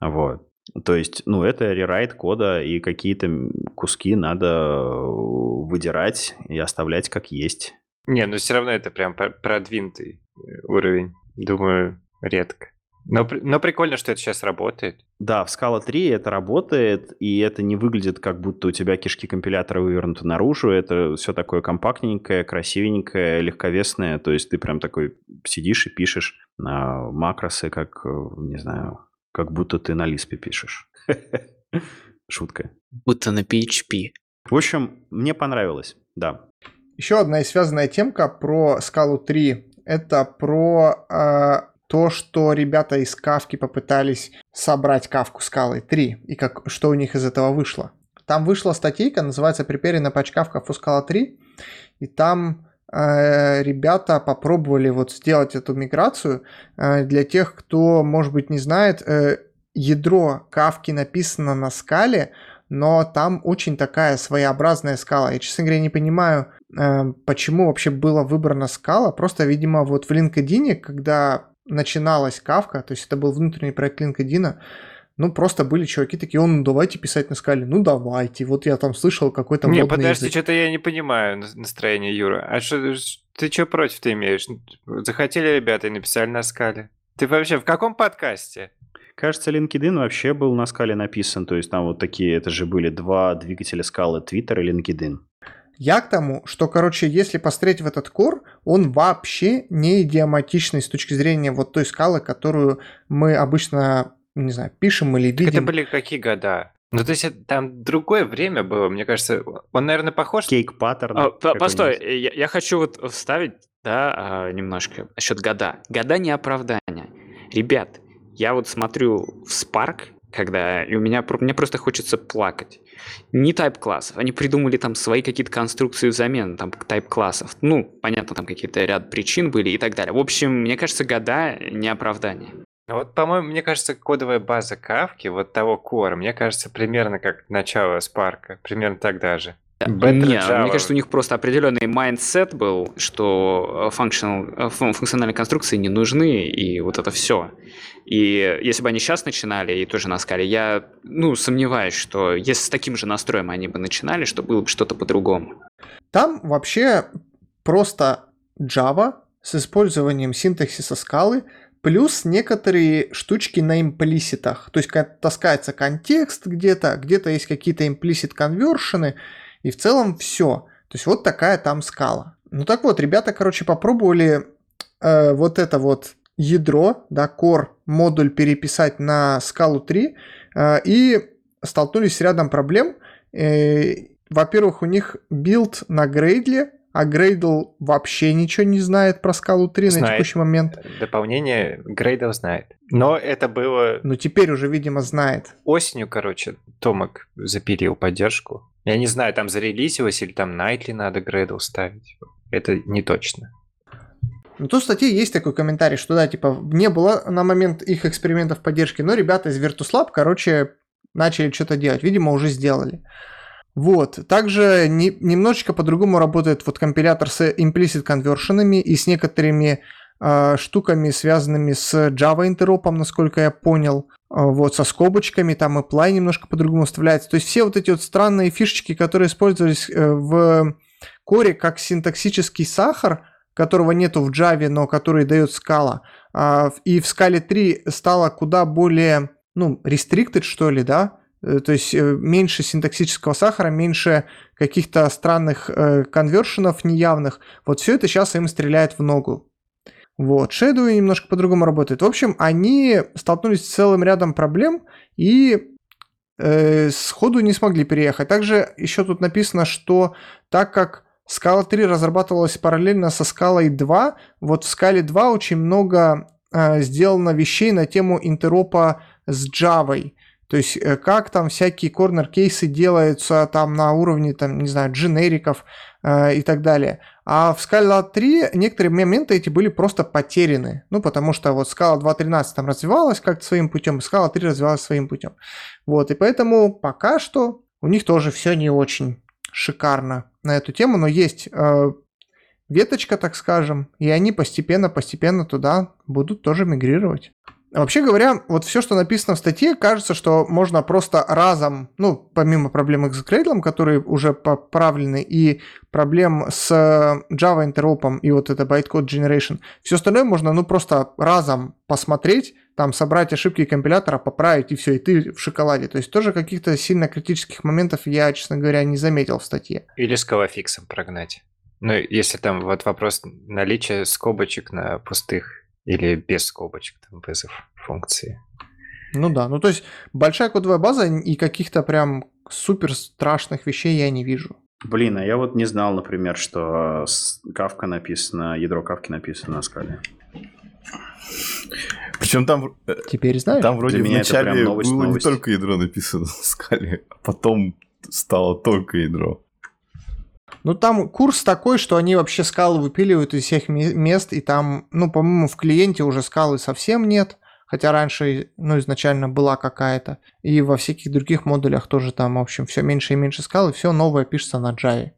Вот. То есть, ну, это рерайт кода, и какие-то куски надо выдирать и оставлять как есть. Не, но все равно это прям продвинутый уровень. Думаю, редко. Но, но прикольно, что это сейчас работает. Да, в Scala 3 это работает, и это не выглядит, как будто у тебя кишки компилятора вывернуты наружу. Это все такое компактненькое, красивенькое, легковесное. То есть ты прям такой сидишь и пишешь на макросы, как, не знаю, как будто ты на Лиспе пишешь. Шутка. Будто на PHP. В общем, мне понравилось, да. Еще одна и связанная темка про скалу 3 это про э, то, что ребята из Кавки попытались собрать Кавку скалы 3, и как, что у них из этого вышло. Там вышла статейка, называется «Preparing на patch Kafka for Scala 3», и там э, ребята попробовали вот сделать эту миграцию. Э, для тех, кто, может быть, не знает, э, ядро Кавки написано на скале, но там очень такая своеобразная скала. Я, честно говоря, не понимаю, э, почему вообще была выбрана скала. Просто, видимо, вот в LinkedIn, когда начиналась Кавка, то есть это был внутренний проект LinkedIn, ну, просто были чуваки такие, он, ну, давайте писать на скале. Ну, давайте. Вот я там слышал какой-то Не, подожди, язык. что-то я не понимаю на- настроение Юра. А что ты что против ты имеешь? Захотели ребята и написали на скале. Ты вообще в каком подкасте? Кажется, LinkedIn вообще был на скале написан. То есть там вот такие, это же были два двигателя скалы, Twitter и LinkedIn. Я к тому, что, короче, если посмотреть в этот кор, он вообще не идиоматичный с точки зрения вот той скалы, которую мы обычно, не знаю, пишем или Так это видим. были какие года? Ну, то есть это- там другое время было, мне кажется. Он, наверное, похож... Кейк паттерн. А, по- Постой, я, я хочу вот вставить, да, а, немножко насчет года. Года не оправдания. Ребят, я вот смотрю в Spark, когда и у меня мне просто хочется плакать. Не тайп классов, они придумали там свои какие-то конструкции взамен там тайп классов. Ну, понятно, там какие-то ряд причин были и так далее. В общем, мне кажется, года не оправдание. Ну Вот, по-моему, мне кажется, кодовая база Кавки, вот того кора, мне кажется, примерно как начало Spark а. Примерно так даже. Better Не, Java. мне кажется, у них просто определенный mindset был, что э, э, фун- функциональные конструкции не нужны, и вот это все. И если бы они сейчас начинали и тоже на скале, я ну, сомневаюсь, что если с таким же настроем они бы начинали, что было бы что-то по-другому. Там вообще просто Java с использованием синтаксиса скалы плюс некоторые штучки на implicit ах. То есть ка- таскается контекст где-то, где-то есть какие-то implicit conversion ы, и в целом все. То есть вот такая там скала. Ну так вот, ребята, короче, попробовали э, вот это вот ядро, да, core модуль переписать на скалу 3, э, и столкнулись с рядом проблем. Э, во-первых, у них build на Gradle, а Gradle вообще ничего не знает про скалу 3 на Знает. текущий момент. Дополнение Gradle знает. Но это было Но теперь уже, видимо, знает. осенью, короче, Томик запилил поддержку. Я не знаю, там зарелизилось или там nightly надо Gradle ставить. Это не точно. Ну, тут в статье есть такой комментарий, что да, типа, не было на момент их экспериментов поддержки, но ребята из Virtus.lab, короче, начали что-то делать. Видимо, уже сделали. Вот. Также не- немножечко по-другому работает вот компилятор с implicit конвершенами и с некоторыми э, штуками, связанными с Java интеропом, насколько я понял. Э, вот, со скобочками, там apply немножко по-другому вставляется. То есть все вот эти вот странные фишечки, которые использовались э, в коре как синтаксический сахар, которого нету в Java, но который дает Scala. А, И в Scala 3 стало куда более, ну, restricted, что ли, да? Э, То есть э, меньше синтаксического сахара, меньше каких-то странных э, конвершенов неявных. Вот все это сейчас им стреляет в ногу. Вот, Shadow немножко по-другому работает. В общем, они столкнулись с целым рядом проблем и э, сходу не смогли переехать. Также еще тут написано, что так как Scala 3 разрабатывалась параллельно со Scala 2, вот в Scala 2 очень много э, сделано вещей на тему интеропа с Java. То есть э, как там всякие корнер-кейсы делаются там на уровне, там, не знаю, дженериков э, и так далее. А в Scala 3 некоторые моменты эти были просто потеряны. Ну, потому что вот Scala 2.13 там развивалась как-то своим путем, Scala 3 развивалась своим путем. Вот, и поэтому пока что у них тоже все не очень шикарно на эту тему, но есть э, веточка, так скажем, и они постепенно-постепенно туда будут тоже мигрировать. Вообще говоря, вот все, что написано в статье, кажется, что можно просто разом, ну, помимо проблем с Gradle, которые уже поправлены, и проблем с Java интеропом и вот это bytecode generation, все остальное можно, ну, просто разом посмотреть, там, собрать ошибки компилятора, поправить, и все, и ты в шоколаде. То есть тоже каких-то сильно критических моментов я, честно говоря, не заметил в статье. Или скалофиксом прогнать. Ну, если там вот вопрос наличия скобочек на пустых или без скобочек, там, вызов функции. Ну да, ну то есть большая кодовая база и каких-то прям супер страшных вещей я не вижу. Блин, а я вот не знал, например, что кавка написано, ядро кавки написано на скале. Причем там, э, Теперь знаешь? там вроде вначале новость, было новость. не только ядро написано на скале, а потом стало только ядро. Ну, там курс такой, что они вообще скалы выпиливают из всех ме- мест, и там, ну, по-моему, в клиенте уже скалы совсем нет, хотя раньше, ну, изначально была какая-то. И во всяких других модулях тоже там, в общем, все меньше и меньше скал, и все новое пишется на Java.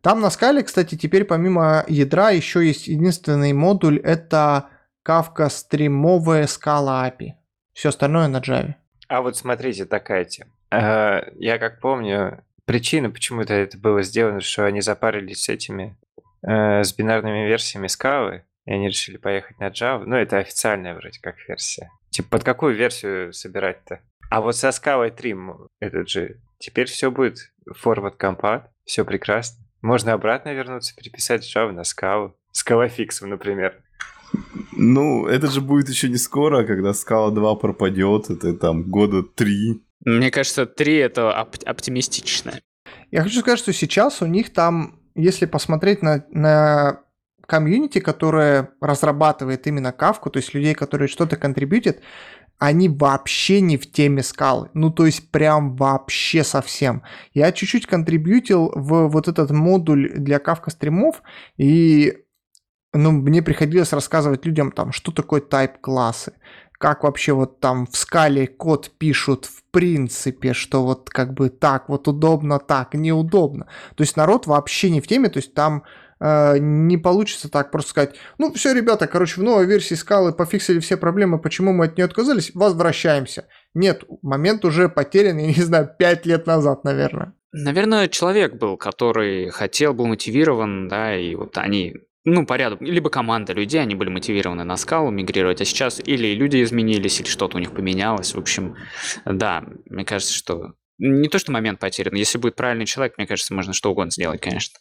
Там на скале, кстати, теперь помимо ядра еще есть единственный модуль, это Kafka стримовая скала API. Все остальное на Java. А вот смотрите, такая тема. Э, Я как помню, причина, почему-то это было сделано, что они запарились с этими, э, с бинарными версиями скалы, и они решили поехать на Java. Ну, это официальная вроде как версия. Типа, под какую версию собирать-то? А вот со скалой 3, м, этот же, теперь все будет forward compat, все прекрасно. Можно обратно вернуться, переписать Java на скалу. Скалофиксом, например. Ну, это же будет еще не скоро, когда скала 2 пропадет, это там года 3. Мне кажется, 3 это оп- оптимистично. Я хочу сказать, что сейчас у них там, если посмотреть на, на комьюнити, которое разрабатывает именно кавку, то есть людей, которые что-то контрибьютят, они вообще не в теме скалы. Ну, то есть прям вообще совсем. Я чуть-чуть контрибьютил в вот этот модуль для кавка стримов, и ну, мне приходилось рассказывать людям там, что такое type классы как вообще вот там в скале код пишут в принципе, что вот как бы так вот удобно, так неудобно. То есть народ вообще не в теме, то есть там э, не получится так просто сказать, ну все, ребята, короче, в новой версии скалы пофиксили все проблемы, почему мы от нее отказались, возвращаемся. Нет, момент уже потерян, я не знаю, 5 лет назад, наверное. Наверное, человек был, который хотел, был мотивирован, да, и вот они, ну, по ряду, либо команда людей, они были мотивированы на скалу мигрировать, а сейчас или люди изменились, или что-то у них поменялось. В общем, да, мне кажется, что не то, что момент потерян. Если будет правильный человек, мне кажется, можно что угодно сделать, конечно.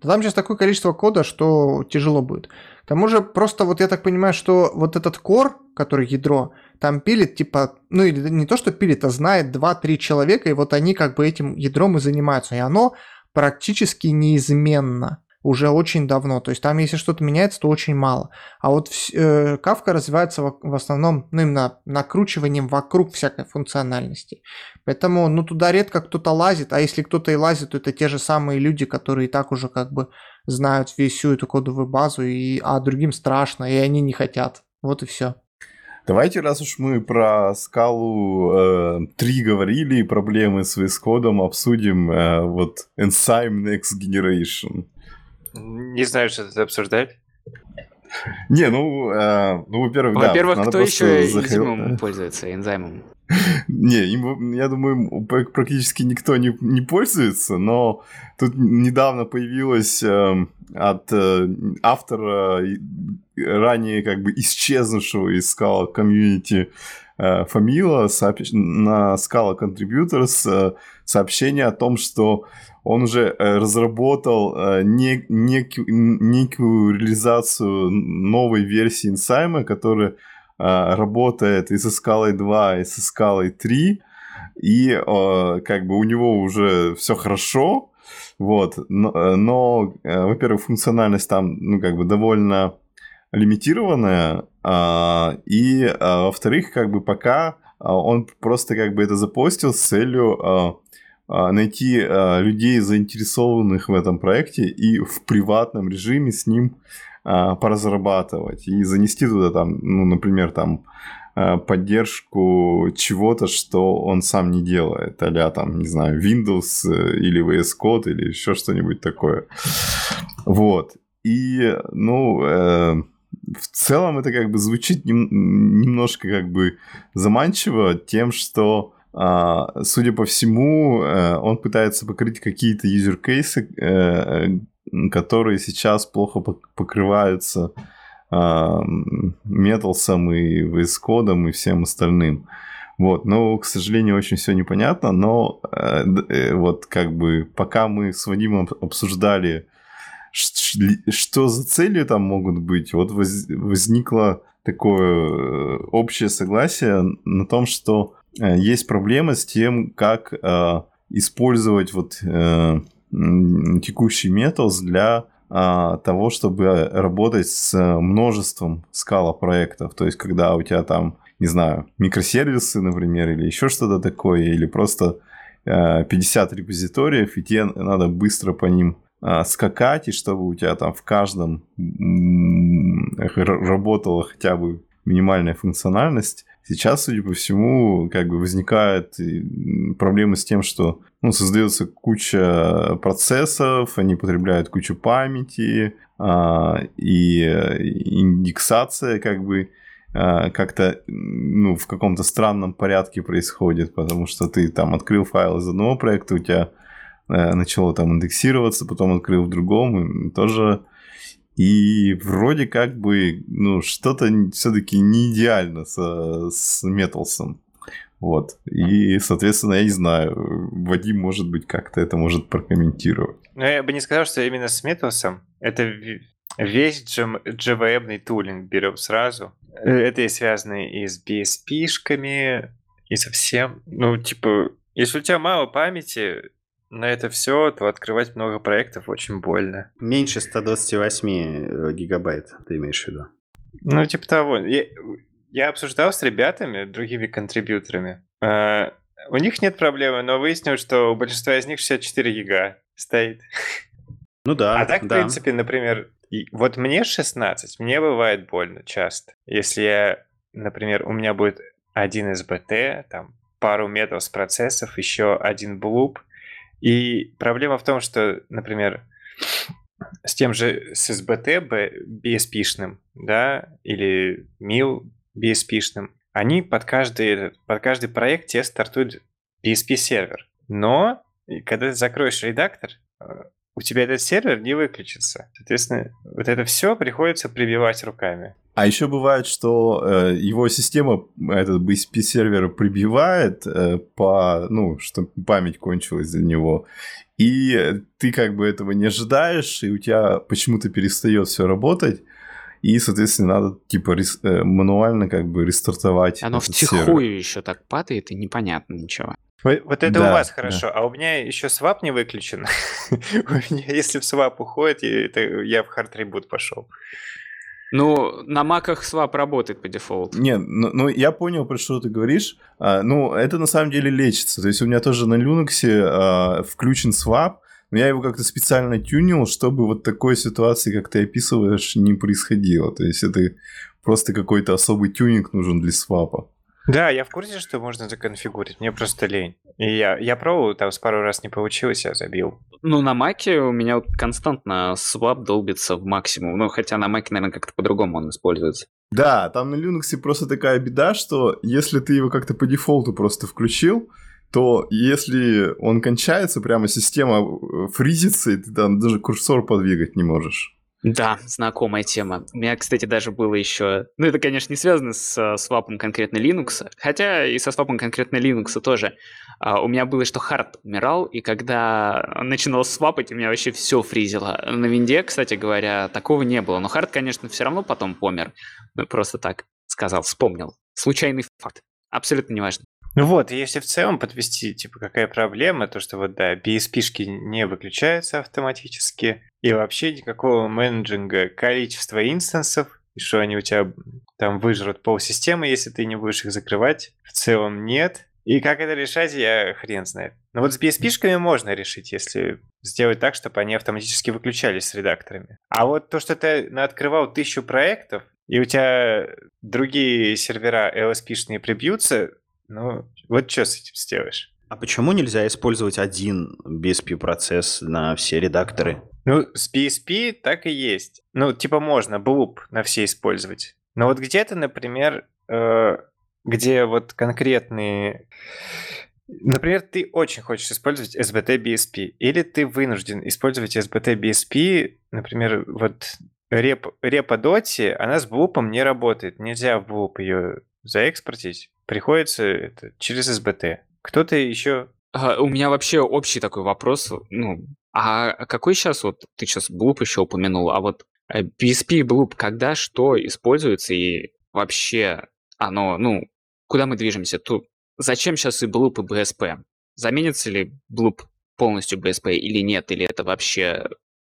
Да там сейчас такое количество кода, что тяжело будет. К тому же, просто вот я так понимаю, что вот этот кор, который ядро, там пилит, типа, ну или не то, что пилит, а знает 2-3 человека, и вот они как бы этим ядром и занимаются. И оно практически неизменно уже очень давно. То есть там, если что-то меняется, то очень мало. А вот э, Kafka развивается в, в основном ну, именно накручиванием вокруг всякой функциональности. Поэтому ну, туда редко кто-то лазит, а если кто-то и лазит, то это те же самые люди, которые и так уже как бы знают всю эту кодовую базу, и, а другим страшно, и они не хотят. Вот и все. Давайте, раз уж мы про скалу э, 3 говорили, проблемы с VS кодом, обсудим э, вот Enzyme Next Generation. Не знаю, что тут обсуждать. Не, ну, э, ну во-первых, да. Во-первых, кто еще энзимом пользуется, энзаймом? Не, им, я думаю, практически никто не, не пользуется, но тут недавно появилась э, от э, автора ранее как бы исчезнувшего из скала комьюнити э, Фамила сообщ- на Scala Contributors э, сообщение о том, что он уже э, разработал э, не- неки- некую реализацию новой версии Инсайма, которая а, работает и со скалой 2, и со скалой 3, и э, как бы у него уже все хорошо, вот, но, э, но, э, во-первых, функциональность там, ну, как бы довольно лимитированная, а, и, во-вторых, как бы пока он просто как бы это запостил с целью найти а, людей, заинтересованных в этом проекте, и в приватном режиме с ним а, поразрабатывать и занести туда там, ну, например, там а, поддержку чего-то, что он сам не делает, а там, не знаю, Windows э, или VS Code или еще что-нибудь такое. Вот. И, ну, э, в целом это как бы звучит нем- немножко как бы заманчиво тем, что а, судя по всему, э, он пытается покрыть какие-то юзер-кейсы, э, которые сейчас плохо пок- покрываются металсом и VS кодом и всем остальным. Вот, но, к сожалению, очень все непонятно, но э, э, вот как бы пока мы с Вадимом обсуждали, что за цели там могут быть, вот воз- возникло такое э, общее согласие на том, что э, есть проблема с тем, как э, использовать вот э, текущий Metals для а, того, чтобы работать с множеством скала проектов. То есть, когда у тебя там, не знаю, микросервисы, например, или еще что-то такое, или просто э, 50 репозиториев, и тебе надо быстро по ним а, скакать, и чтобы у тебя там в каждом работала хотя бы минимальная функциональность. Сейчас, судя по всему, как бы возникают проблемы с тем, что ну, создается куча процессов, они потребляют кучу памяти, а, и э, индексация как бы а, как-то ну, в каком-то странном порядке происходит, потому что ты там открыл файл из одного проекта, у тебя э, начало там индексироваться, потом открыл в другом, и тоже и вроде как бы, ну, что-то все-таки не идеально с, с Металсом. Вот. И, соответственно, я не знаю, Вадим, может быть, как-то это может прокомментировать. Но я бы не сказал, что именно с Металсом. Это весь JVM тулинг берем сразу. Э, Это и связано и с BSP-шками, и со всем. Ну, типа, если у тебя мало памяти на это все, то открывать много проектов очень больно. Меньше 128 э, гигабайт, ты имеешь в виду? Ну, типа того. Я, я обсуждал с ребятами, другими контрибьюторами. Э, у них нет проблемы, но выяснилось, что у большинства из них 64 гига стоит. Ну да, А так, в да. принципе, например, вот мне 16, мне бывает больно часто. Если я, например, у меня будет один SBT, там пару метров с процессов, еще один блуп. И проблема в том, что, например, с тем же с б- BSP-шным, да, или MIL BSP-шным, они под каждый, под каждый проект тебе стартует BSP-сервер. Но когда ты закроешь редактор, э, у тебя этот сервер не выключится. Соответственно, вот это все приходится прибивать руками. А еще бывает, что э, его система, этот BSP сервер прибивает э, по, ну, что память кончилась для него. И ты как бы этого не ожидаешь, и у тебя почему-то перестает все работать. И, соответственно, надо типа рес- э, мануально как бы рестартовать. Оно сервер. втихую еще так падает, и непонятно ничего. Вот, вот это Да, у вас да. хорошо, а у меня еще свап не выключен. У меня, если в свап уходит, и это я в хард ребут пошел. Ну, на маках свап работает по дефолту. Не, ну, ну, я понял, про что ты говоришь. А, ну, это на самом деле лечится. То есть у меня тоже на Linux а, включен swap, но я его как-то специально тюнил, чтобы вот такой ситуации, как ты описываешь, не происходило. То есть это просто какой-то особый тюнинг нужен для свапа. Да, я в курсе, что можно законфигурить, мне просто лень. И я, я пробовал, там с пару раз не получилось, я забил. Ну, на маке у меня вот константно свап долбится в максимум. Ну, хотя на маке, наверное, как-то по-другому он используется. Да, там на Linux просто такая беда, что если ты его как-то по дефолту просто включил, то если он кончается, прямо система э, фризится, и ты там даже курсор подвигать не можешь. Да, знакомая тема. У меня, кстати, даже было еще... Ну, это, конечно, не связано с э, свапом конкретно Linux, хотя и со свапом конкретно Linux тоже. А, у меня было, что хард умирал, и когда начинал свапать, у меня вообще все фризило. На винде, кстати говоря, такого не было. Но хард, конечно, все равно потом помер. Ну, просто так сказал, вспомнил. Случайный факт. Абсолютно неважно. Ну вот, если в целом подвести, типа, какая проблема, то что вот, да, BSP-шки не выключаются автоматически, и вообще никакого менеджинга количества инстансов, и что они у тебя там выжрут полсистемы, если ты не будешь их закрывать, в целом нет. И как это решать, я хрен знает. Но вот с BSP-шками можно решить, если сделать так, чтобы они автоматически выключались с редакторами. А вот то, что ты открывал тысячу проектов, и у тебя другие сервера LSP-шные прибьются, ну, вот что с этим сделаешь? А почему нельзя использовать один BSP-процесс на все редакторы? Ну, с PSP так и есть. Ну, типа можно блуп на все использовать. Но вот где-то, например, э, где вот конкретные... Например, ты очень хочешь использовать SBT BSP, или ты вынужден использовать SBT BSP, например, вот реп, репа Доти, она с блупом не работает. Нельзя в блуп ее заэкспортить. Приходится это через SBT. Кто-то еще А, у меня вообще общий такой вопрос. Ну, а какой сейчас вот ты сейчас блуп еще упомянул, а вот э, BSP и блуп когда что используется и вообще оно, ну, куда мы движемся? Тут зачем сейчас и блуп и BSP? Заменится ли блуп полностью BSP или нет, или это вообще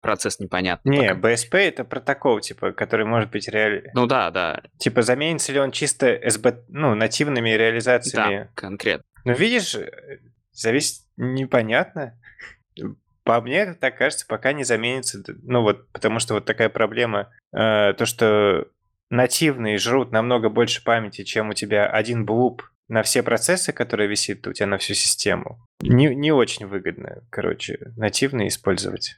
процесс непонятный. Не, пока. BSP это протокол, типа, который может быть реаль... Ну да, да, Типа, заменится ли он чисто SB, ну, нативными реализациями? да, конкретно. Ну, видишь, э, зависит непонятно. По мне, так кажется, пока не заменится. Ну вот, потому что вот такая проблема, э, то, что нативные жрут намного больше памяти, чем у тебя один блуп на все процессы, которые висит у тебя на всю систему. Не, не очень выгодно, короче, нативные использовать.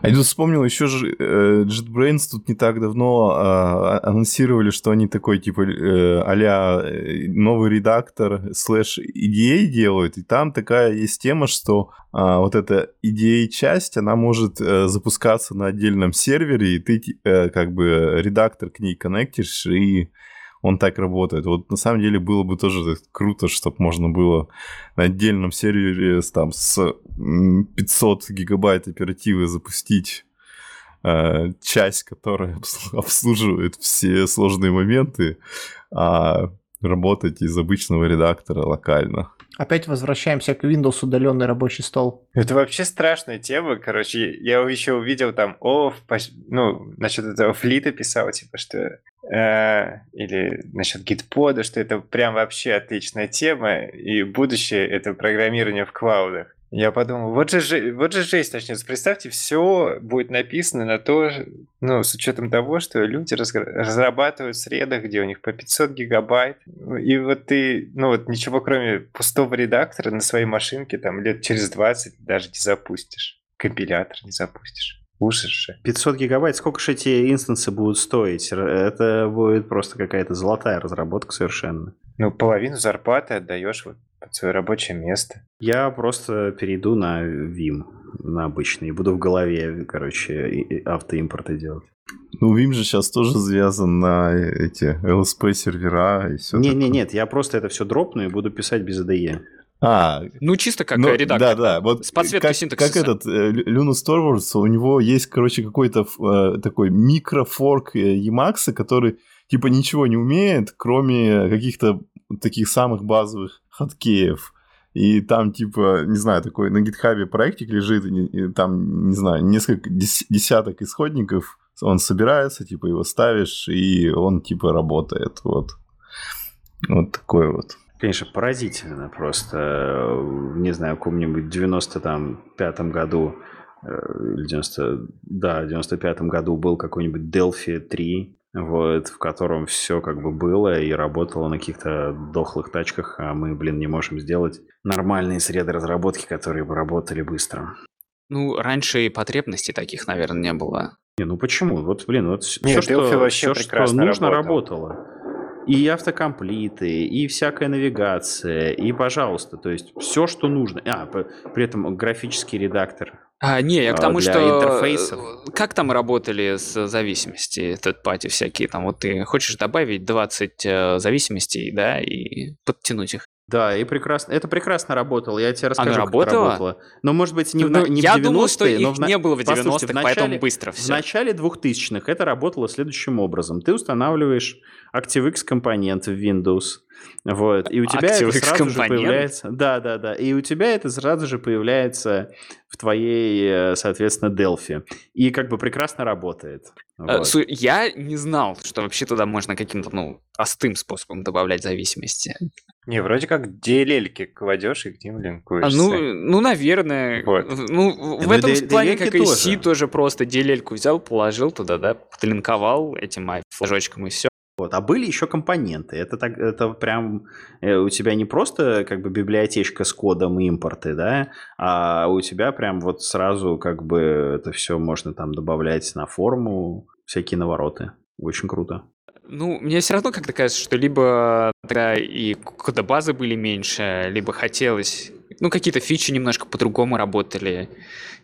А я тут вспомнил еще же э, JetBrains тут не так давно а, анонсировали, что они такой типа э, новый редактор слэш EDA делают, и там такая есть тема, что а, вот эта EDA-часть, она может э, запускаться на отдельном сервере, и ты э, как бы редактор к ней коннектишь, и он так работает. Вот на самом деле было бы тоже круто, чтобы можно было на отдельном сервере там, с м, 500 гигабайт оперативы запустить э, часть, которая обс- обслуживает все сложные моменты, а работать из обычного редактора локально. Опять возвращаемся к Windows удаленный рабочий стол. Это вообще страшная тема, короче. Я еще увидел там, о, ну, насчет этого флита писал, типа, что... э, или насчет гитпода, что это прям вообще отличная тема, и будущее — это программирование в клаудах. Я подумал, вот же, вот же жесть начнется. Представьте, все будет написано на то, ну, с учетом того, что люди разрабатывают в средах, где у них по 500 гигабайт. И вот ты, ну, вот ничего кроме пустого редактора на своей машинке там лет через 20 даже не запустишь. Компилятор не запустишь. Ужас же. 500 гигабайт, сколько же эти инстансы будут стоить? Это будет просто какая-то золотая разработка совершенно. Ну, половину зарплаты отдаешь вот под свое рабочее место. Я просто перейду на Vim, на обычный, и буду в голове, короче, автоимпорты делать. Ну, Vim же сейчас тоже завязан на эти LSP-сервера и все Не-не, нет, я просто это все дропну и буду писать без IDE. А, Ну, чисто как Ну, э, редактор. Да, да. Вот С подсветкой как, синтаксиса. Как этот э, Торвардс, у него есть, короче, какой-то э, такой микрофорк э, Emacs, который типа ничего не умеет, кроме каких-то таких самых базовых хаткеев. И там, типа, не знаю, такой на гитхабе проектик лежит, и, и там, не знаю, несколько дес- десяток исходников, он собирается, типа, его ставишь, и он, типа, работает, вот. Вот такой вот. Конечно, поразительно просто. э, Не знаю, в каком-нибудь 95-м году, э, или 90, да, в 95-м году был какой-нибудь Delphi 3, вот, в котором все как бы было и работало на каких-то дохлых тачках, а мы, блин, не можем сделать нормальные среды разработки, которые бы работали быстро. Ну, раньше и потребностей таких, наверное, не было. Не, ну почему? Вот, блин, вот все, Нет, что, Delphi вообще всё, что нужно, работал. работало. И автокомплиты, и всякая навигация, и, пожалуйста, то есть все, что нужно. А, при этом графический редактор. А, не, я к А, тому, для что... интерфейсов? э, Как там работали с зависимости, этот пати всякие? Там вот ты хочешь добавить 20 э, зависимостей, да, и подтянуть их. Да, и прекрасно. Это прекрасно работало. Я тебе расскажу, Оно как это работало? работало. Но, может быть, не, в, Ну, не в я 90-е, думал, что но их в не было в 90-х, Послушайте, в поэтому начале- быстро В все. начале 2000-х это работало следующим образом. Ты устанавливаешь ActiveX компонент в Windows, вот, и у тебя это ActiveX сразу же появляется... Да, да, да. И у тебя это сразу же появляется в твоей, э, соответственно, Delphi. И как бы прекрасно работает. Э, Вот. су- Я не знал, что вообще туда можно каким-то, ну, простым способом добавлять зависимости. Не, вроде как DLL-ки кладешь и к ним А, линкуешься. ну, ну, наверное. Вот. в- Ну, в Ну, этом плане, как и C, тоже. просто DLL-ку взял, положил туда, да, подлинковал этим флажочком и все. Вот. А были еще компоненты. Это, так, это прям э, у тебя не просто как бы библиотечка с кодом и импорты, да, а у тебя прям вот сразу как бы это все можно там добавлять на форму, всякие навороты. Очень круто. Ну, мне все равно как-то кажется, что либо тогда и кодобазы были меньше, либо хотелось... Ну, какие-то фичи немножко по-другому работали.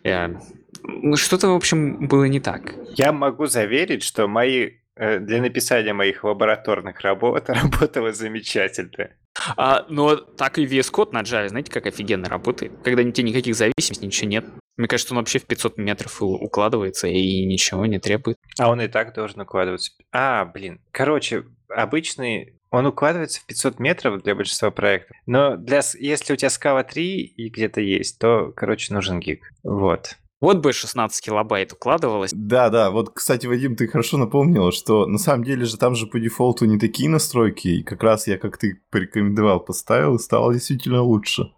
Ну, что-то, в общем, было не так. Я могу заверить, что мои для написания моих лабораторных работ работало замечательно. А, но так и VS Code на Java, знаете, как офигенно работает. Когда тебе никаких зависимостей, ничего нет. Мне кажется, он вообще в 500 метров у- укладывается и ничего не требует. А он и так должен укладываться. А, блин. Короче, обычный... Он укладывается в 500 метров для большинства проектов. Но для, если у тебя скала 3 и где-то есть, то, короче, нужен гиг. Вот. Вот бы 16 килобайт укладывалось. Да, да, вот, кстати, Вадим, ты хорошо напомнил, что на самом деле же там же по дефолту не такие настройки, и как раз я, как ты порекомендовал, поставил, и стало действительно лучше.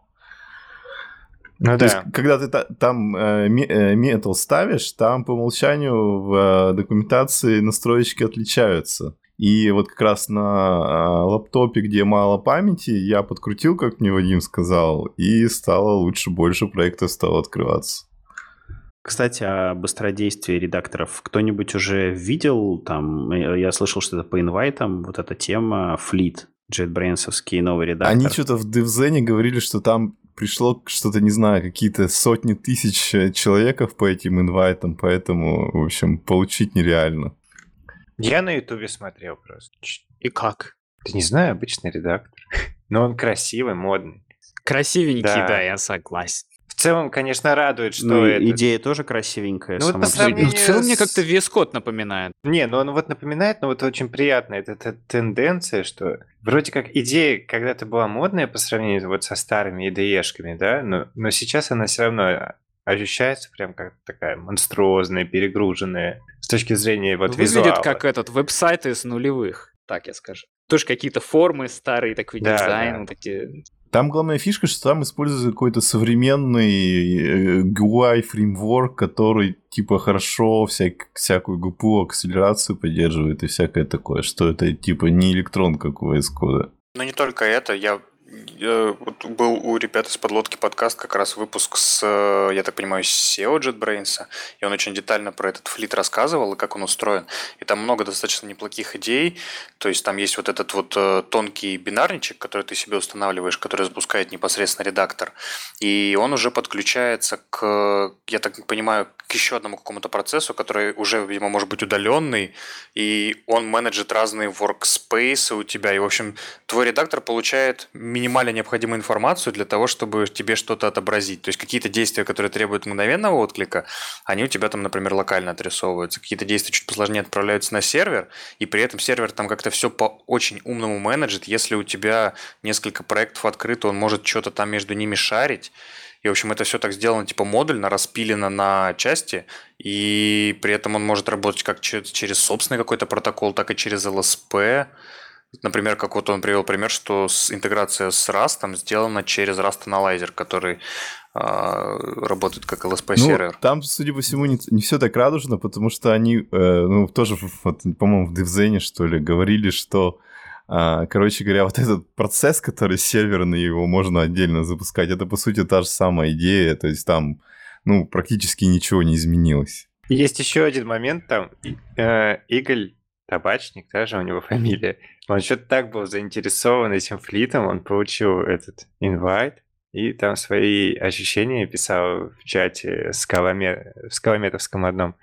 Ну То да. есть, когда ты та- там э, э, метал ставишь, там по умолчанию в э, документации настроечки отличаются. И вот как раз на э, лаптопе, где мало памяти, я подкрутил, как мне Вадим сказал, и стало лучше, больше проектов стало открываться. Кстати, о быстродействии редакторов. Кто-нибудь уже видел там, э, я слышал, что это по инвайтам, вот эта тема Fleet, JetBrains новый редактор. Они что-то в DevZen говорили, что там пришло что-то, не знаю, какие-то сотни тысяч э, человеков по этим инвайтам, поэтому, в общем, получить нереально. Я на Ютубе смотрел просто. И как? Ты не знаю, обычный редактор. Но он красивый, модный. Красивенький, Да. да, я согласен. В целом, конечно, радует, что Ну, это... идея тоже красивенькая. Ну, вот по себе. Ну, в сравнению целом мне как-то VS Code напоминает. Не, ну он вот напоминает, но вот очень приятно. Это, это тенденция, что вроде как идея когда-то была модная по сравнению вот со старыми IDE-шками, да, но, но сейчас она все равно ощущается прям как такая монструозная, перегруженная с точки зрения вот Выглядит визуала. как этот веб-сайт из нулевых, так я скажу. Тоже какие-то формы старые, такой Да, дизайн, да. вот эти... Там главная фишка, что там используется какой-то современный э, GUI фреймворк, который типа хорошо всяк- всякую GPU акселерацию поддерживает и всякое такое, что это типа не электрон как у VS Code. Но не только это, я вот был у ребят из подлодки подкаст как раз выпуск с, э, я так понимаю, с SEO JetBrains, и он очень детально про этот флит рассказывал и как он устроен. И там много достаточно неплохих идей, то есть там есть вот этот вот э, тонкий бинарничек, который ты себе устанавливаешь, который запускает непосредственно редактор, и он уже подключается к, я так понимаю, к еще одному какому-то процессу, который уже, видимо, может быть удаленный, и он менеджит разные workspace у тебя, и, в общем, твой редактор получает минимально необходимую информацию для того, чтобы тебе что-то отобразить. То есть какие-то действия, которые требуют мгновенного отклика, они у тебя там, например, локально отрисовываются. Какие-то действия чуть посложнее отправляются на сервер, и при этом сервер там как-то все по очень умному менеджит. Если у тебя несколько проектов открыто, он может что-то там между ними шарить. И, в общем, это все так сделано типа модульно, распилено на части, и при этом он может работать как че- через собственный какой-то протокол, так и через LSP. Например, как вот он привел пример, что с, интеграция с Rust сделана через Rust Analyzer, который а, работает как LSP-сервер. Ну, там, судя по всему, не, все так радужно, потому что они, э, ну, тоже, вот, по-моему, в DevZen, что ли, говорили, что, а, короче говоря, вот этот процесс, который серверный, его можно отдельно запускать, это, по сути, та же самая идея, то есть там, ну, практически ничего не изменилось. Есть еще один момент там. Э, Игорь Табачник, даже у него фамилия. Он что-то так был заинтересован этим флитом, он получил этот инвайт, и там свои ощущения писал в чате скаломе... в скалометовском одном.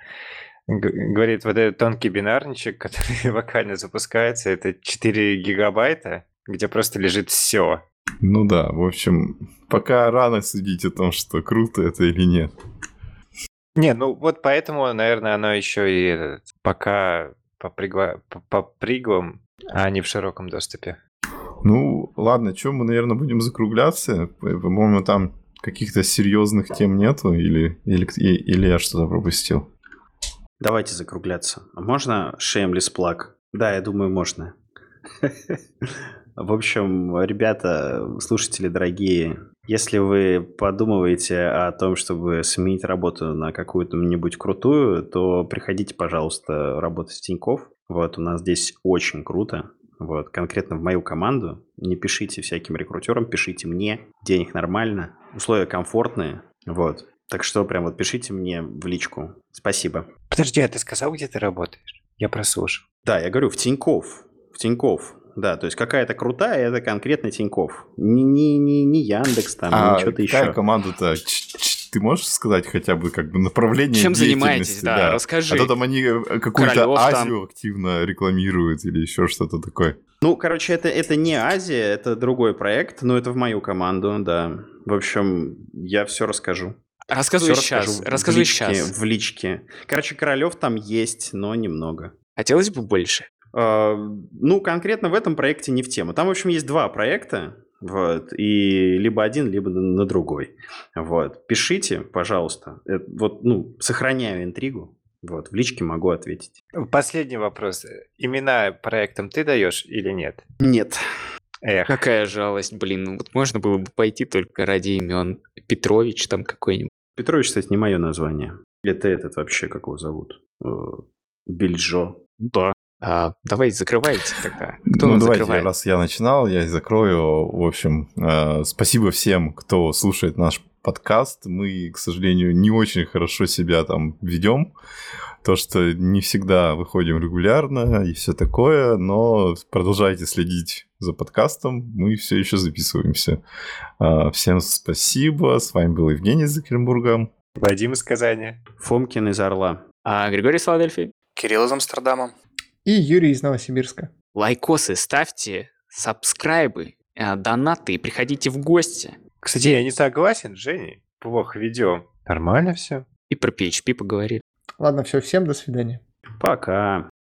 Говорит, вот этот тонкий бинарничек, который локально запускается, это 4 гигабайта, где просто лежит все. Ну да, в общем, пока рано судить о том, что круто это или нет. Не, ну вот поэтому, наверное, оно еще и этот, пока по, пригла... по, приглам, а не в широком доступе. Ну, ладно, что мы, наверное, будем закругляться? По- По-моему, там каких-то серьезных тем нету, или, или, или я что-то пропустил? Давайте закругляться. А можно shameless plug? Да, я думаю, можно. В общем, ребята, слушатели дорогие, если вы подумываете о том, чтобы сменить работу на какую-то-нибудь крутую, то приходите, пожалуйста, работать в Тинькофф. Вот, у нас здесь очень круто. Вот, конкретно в мою команду. Не пишите всяким рекрутерам, пишите мне. Денег нормально, условия комфортные. Вот. Так что прям вот пишите мне в личку. Спасибо. Подожди, а ты сказал, где ты работаешь? Я прослушал. Да, я говорю, в Тиньков. В Тиньков. Да, то есть какая-то крутая, это конкретно Тиньков. Не, не, не, не Яндекс там, а не что-то какая еще. команда-то? Ты можешь сказать хотя бы как бы направление Чем занимаетесь, да, расскажи. А то там они э, какую-то Королёв там. Азию активно рекламируют или еще что-то такое. Ну, короче, это, это не Азия, это другой проект, но это в мою команду, да. В общем, я все расскажу. Рассказывай Всё сейчас, расскажу в рассказывай личке- сейчас. В личке. Короче, королев там есть, но немного. Хотелось бы больше. А, Ну, конкретно в этом проекте не в тему. Там, в общем, есть два проекта, вот, и либо один, либо на, другой. Вот. Пишите, пожалуйста. Э, Вот, ну, сохраняю интригу. Вот, в личке могу ответить. Последний вопрос. Имена проектам ты даешь или нет? Нет. Эх, Какая жалость, блин. Вот можно было бы пойти только ради имен. Петрович там какой-нибудь. Петрович, кстати, не мое название. Это этот вообще, как его зовут? Э, Бельжо. Да. А, давайте закрывайте тогда. Кто ну, давайте, закрывает? раз я начинал, я и закрою. В общем, э, спасибо всем, кто слушает наш подкаст. Мы, к сожалению, не очень хорошо себя там ведем. То, что не всегда выходим регулярно и все такое, но продолжайте следить за подкастом, мы все еще записываемся. А, Всем спасибо, с вами был Евгений из Екатеринбурга. Вадим из Казани. Фомкин из Орла. А Григорий из Филадельфии? Кирилл из Амстердама. И Юрий из Новосибирска. Лайкосы ставьте, сабскрайбы, э, донаты и приходите в гости. Кстати, я не согласен, Женя. Плохо ведем. Нормально все. И про PHP поговорили. Ладно, все, всем до свидания. Пока.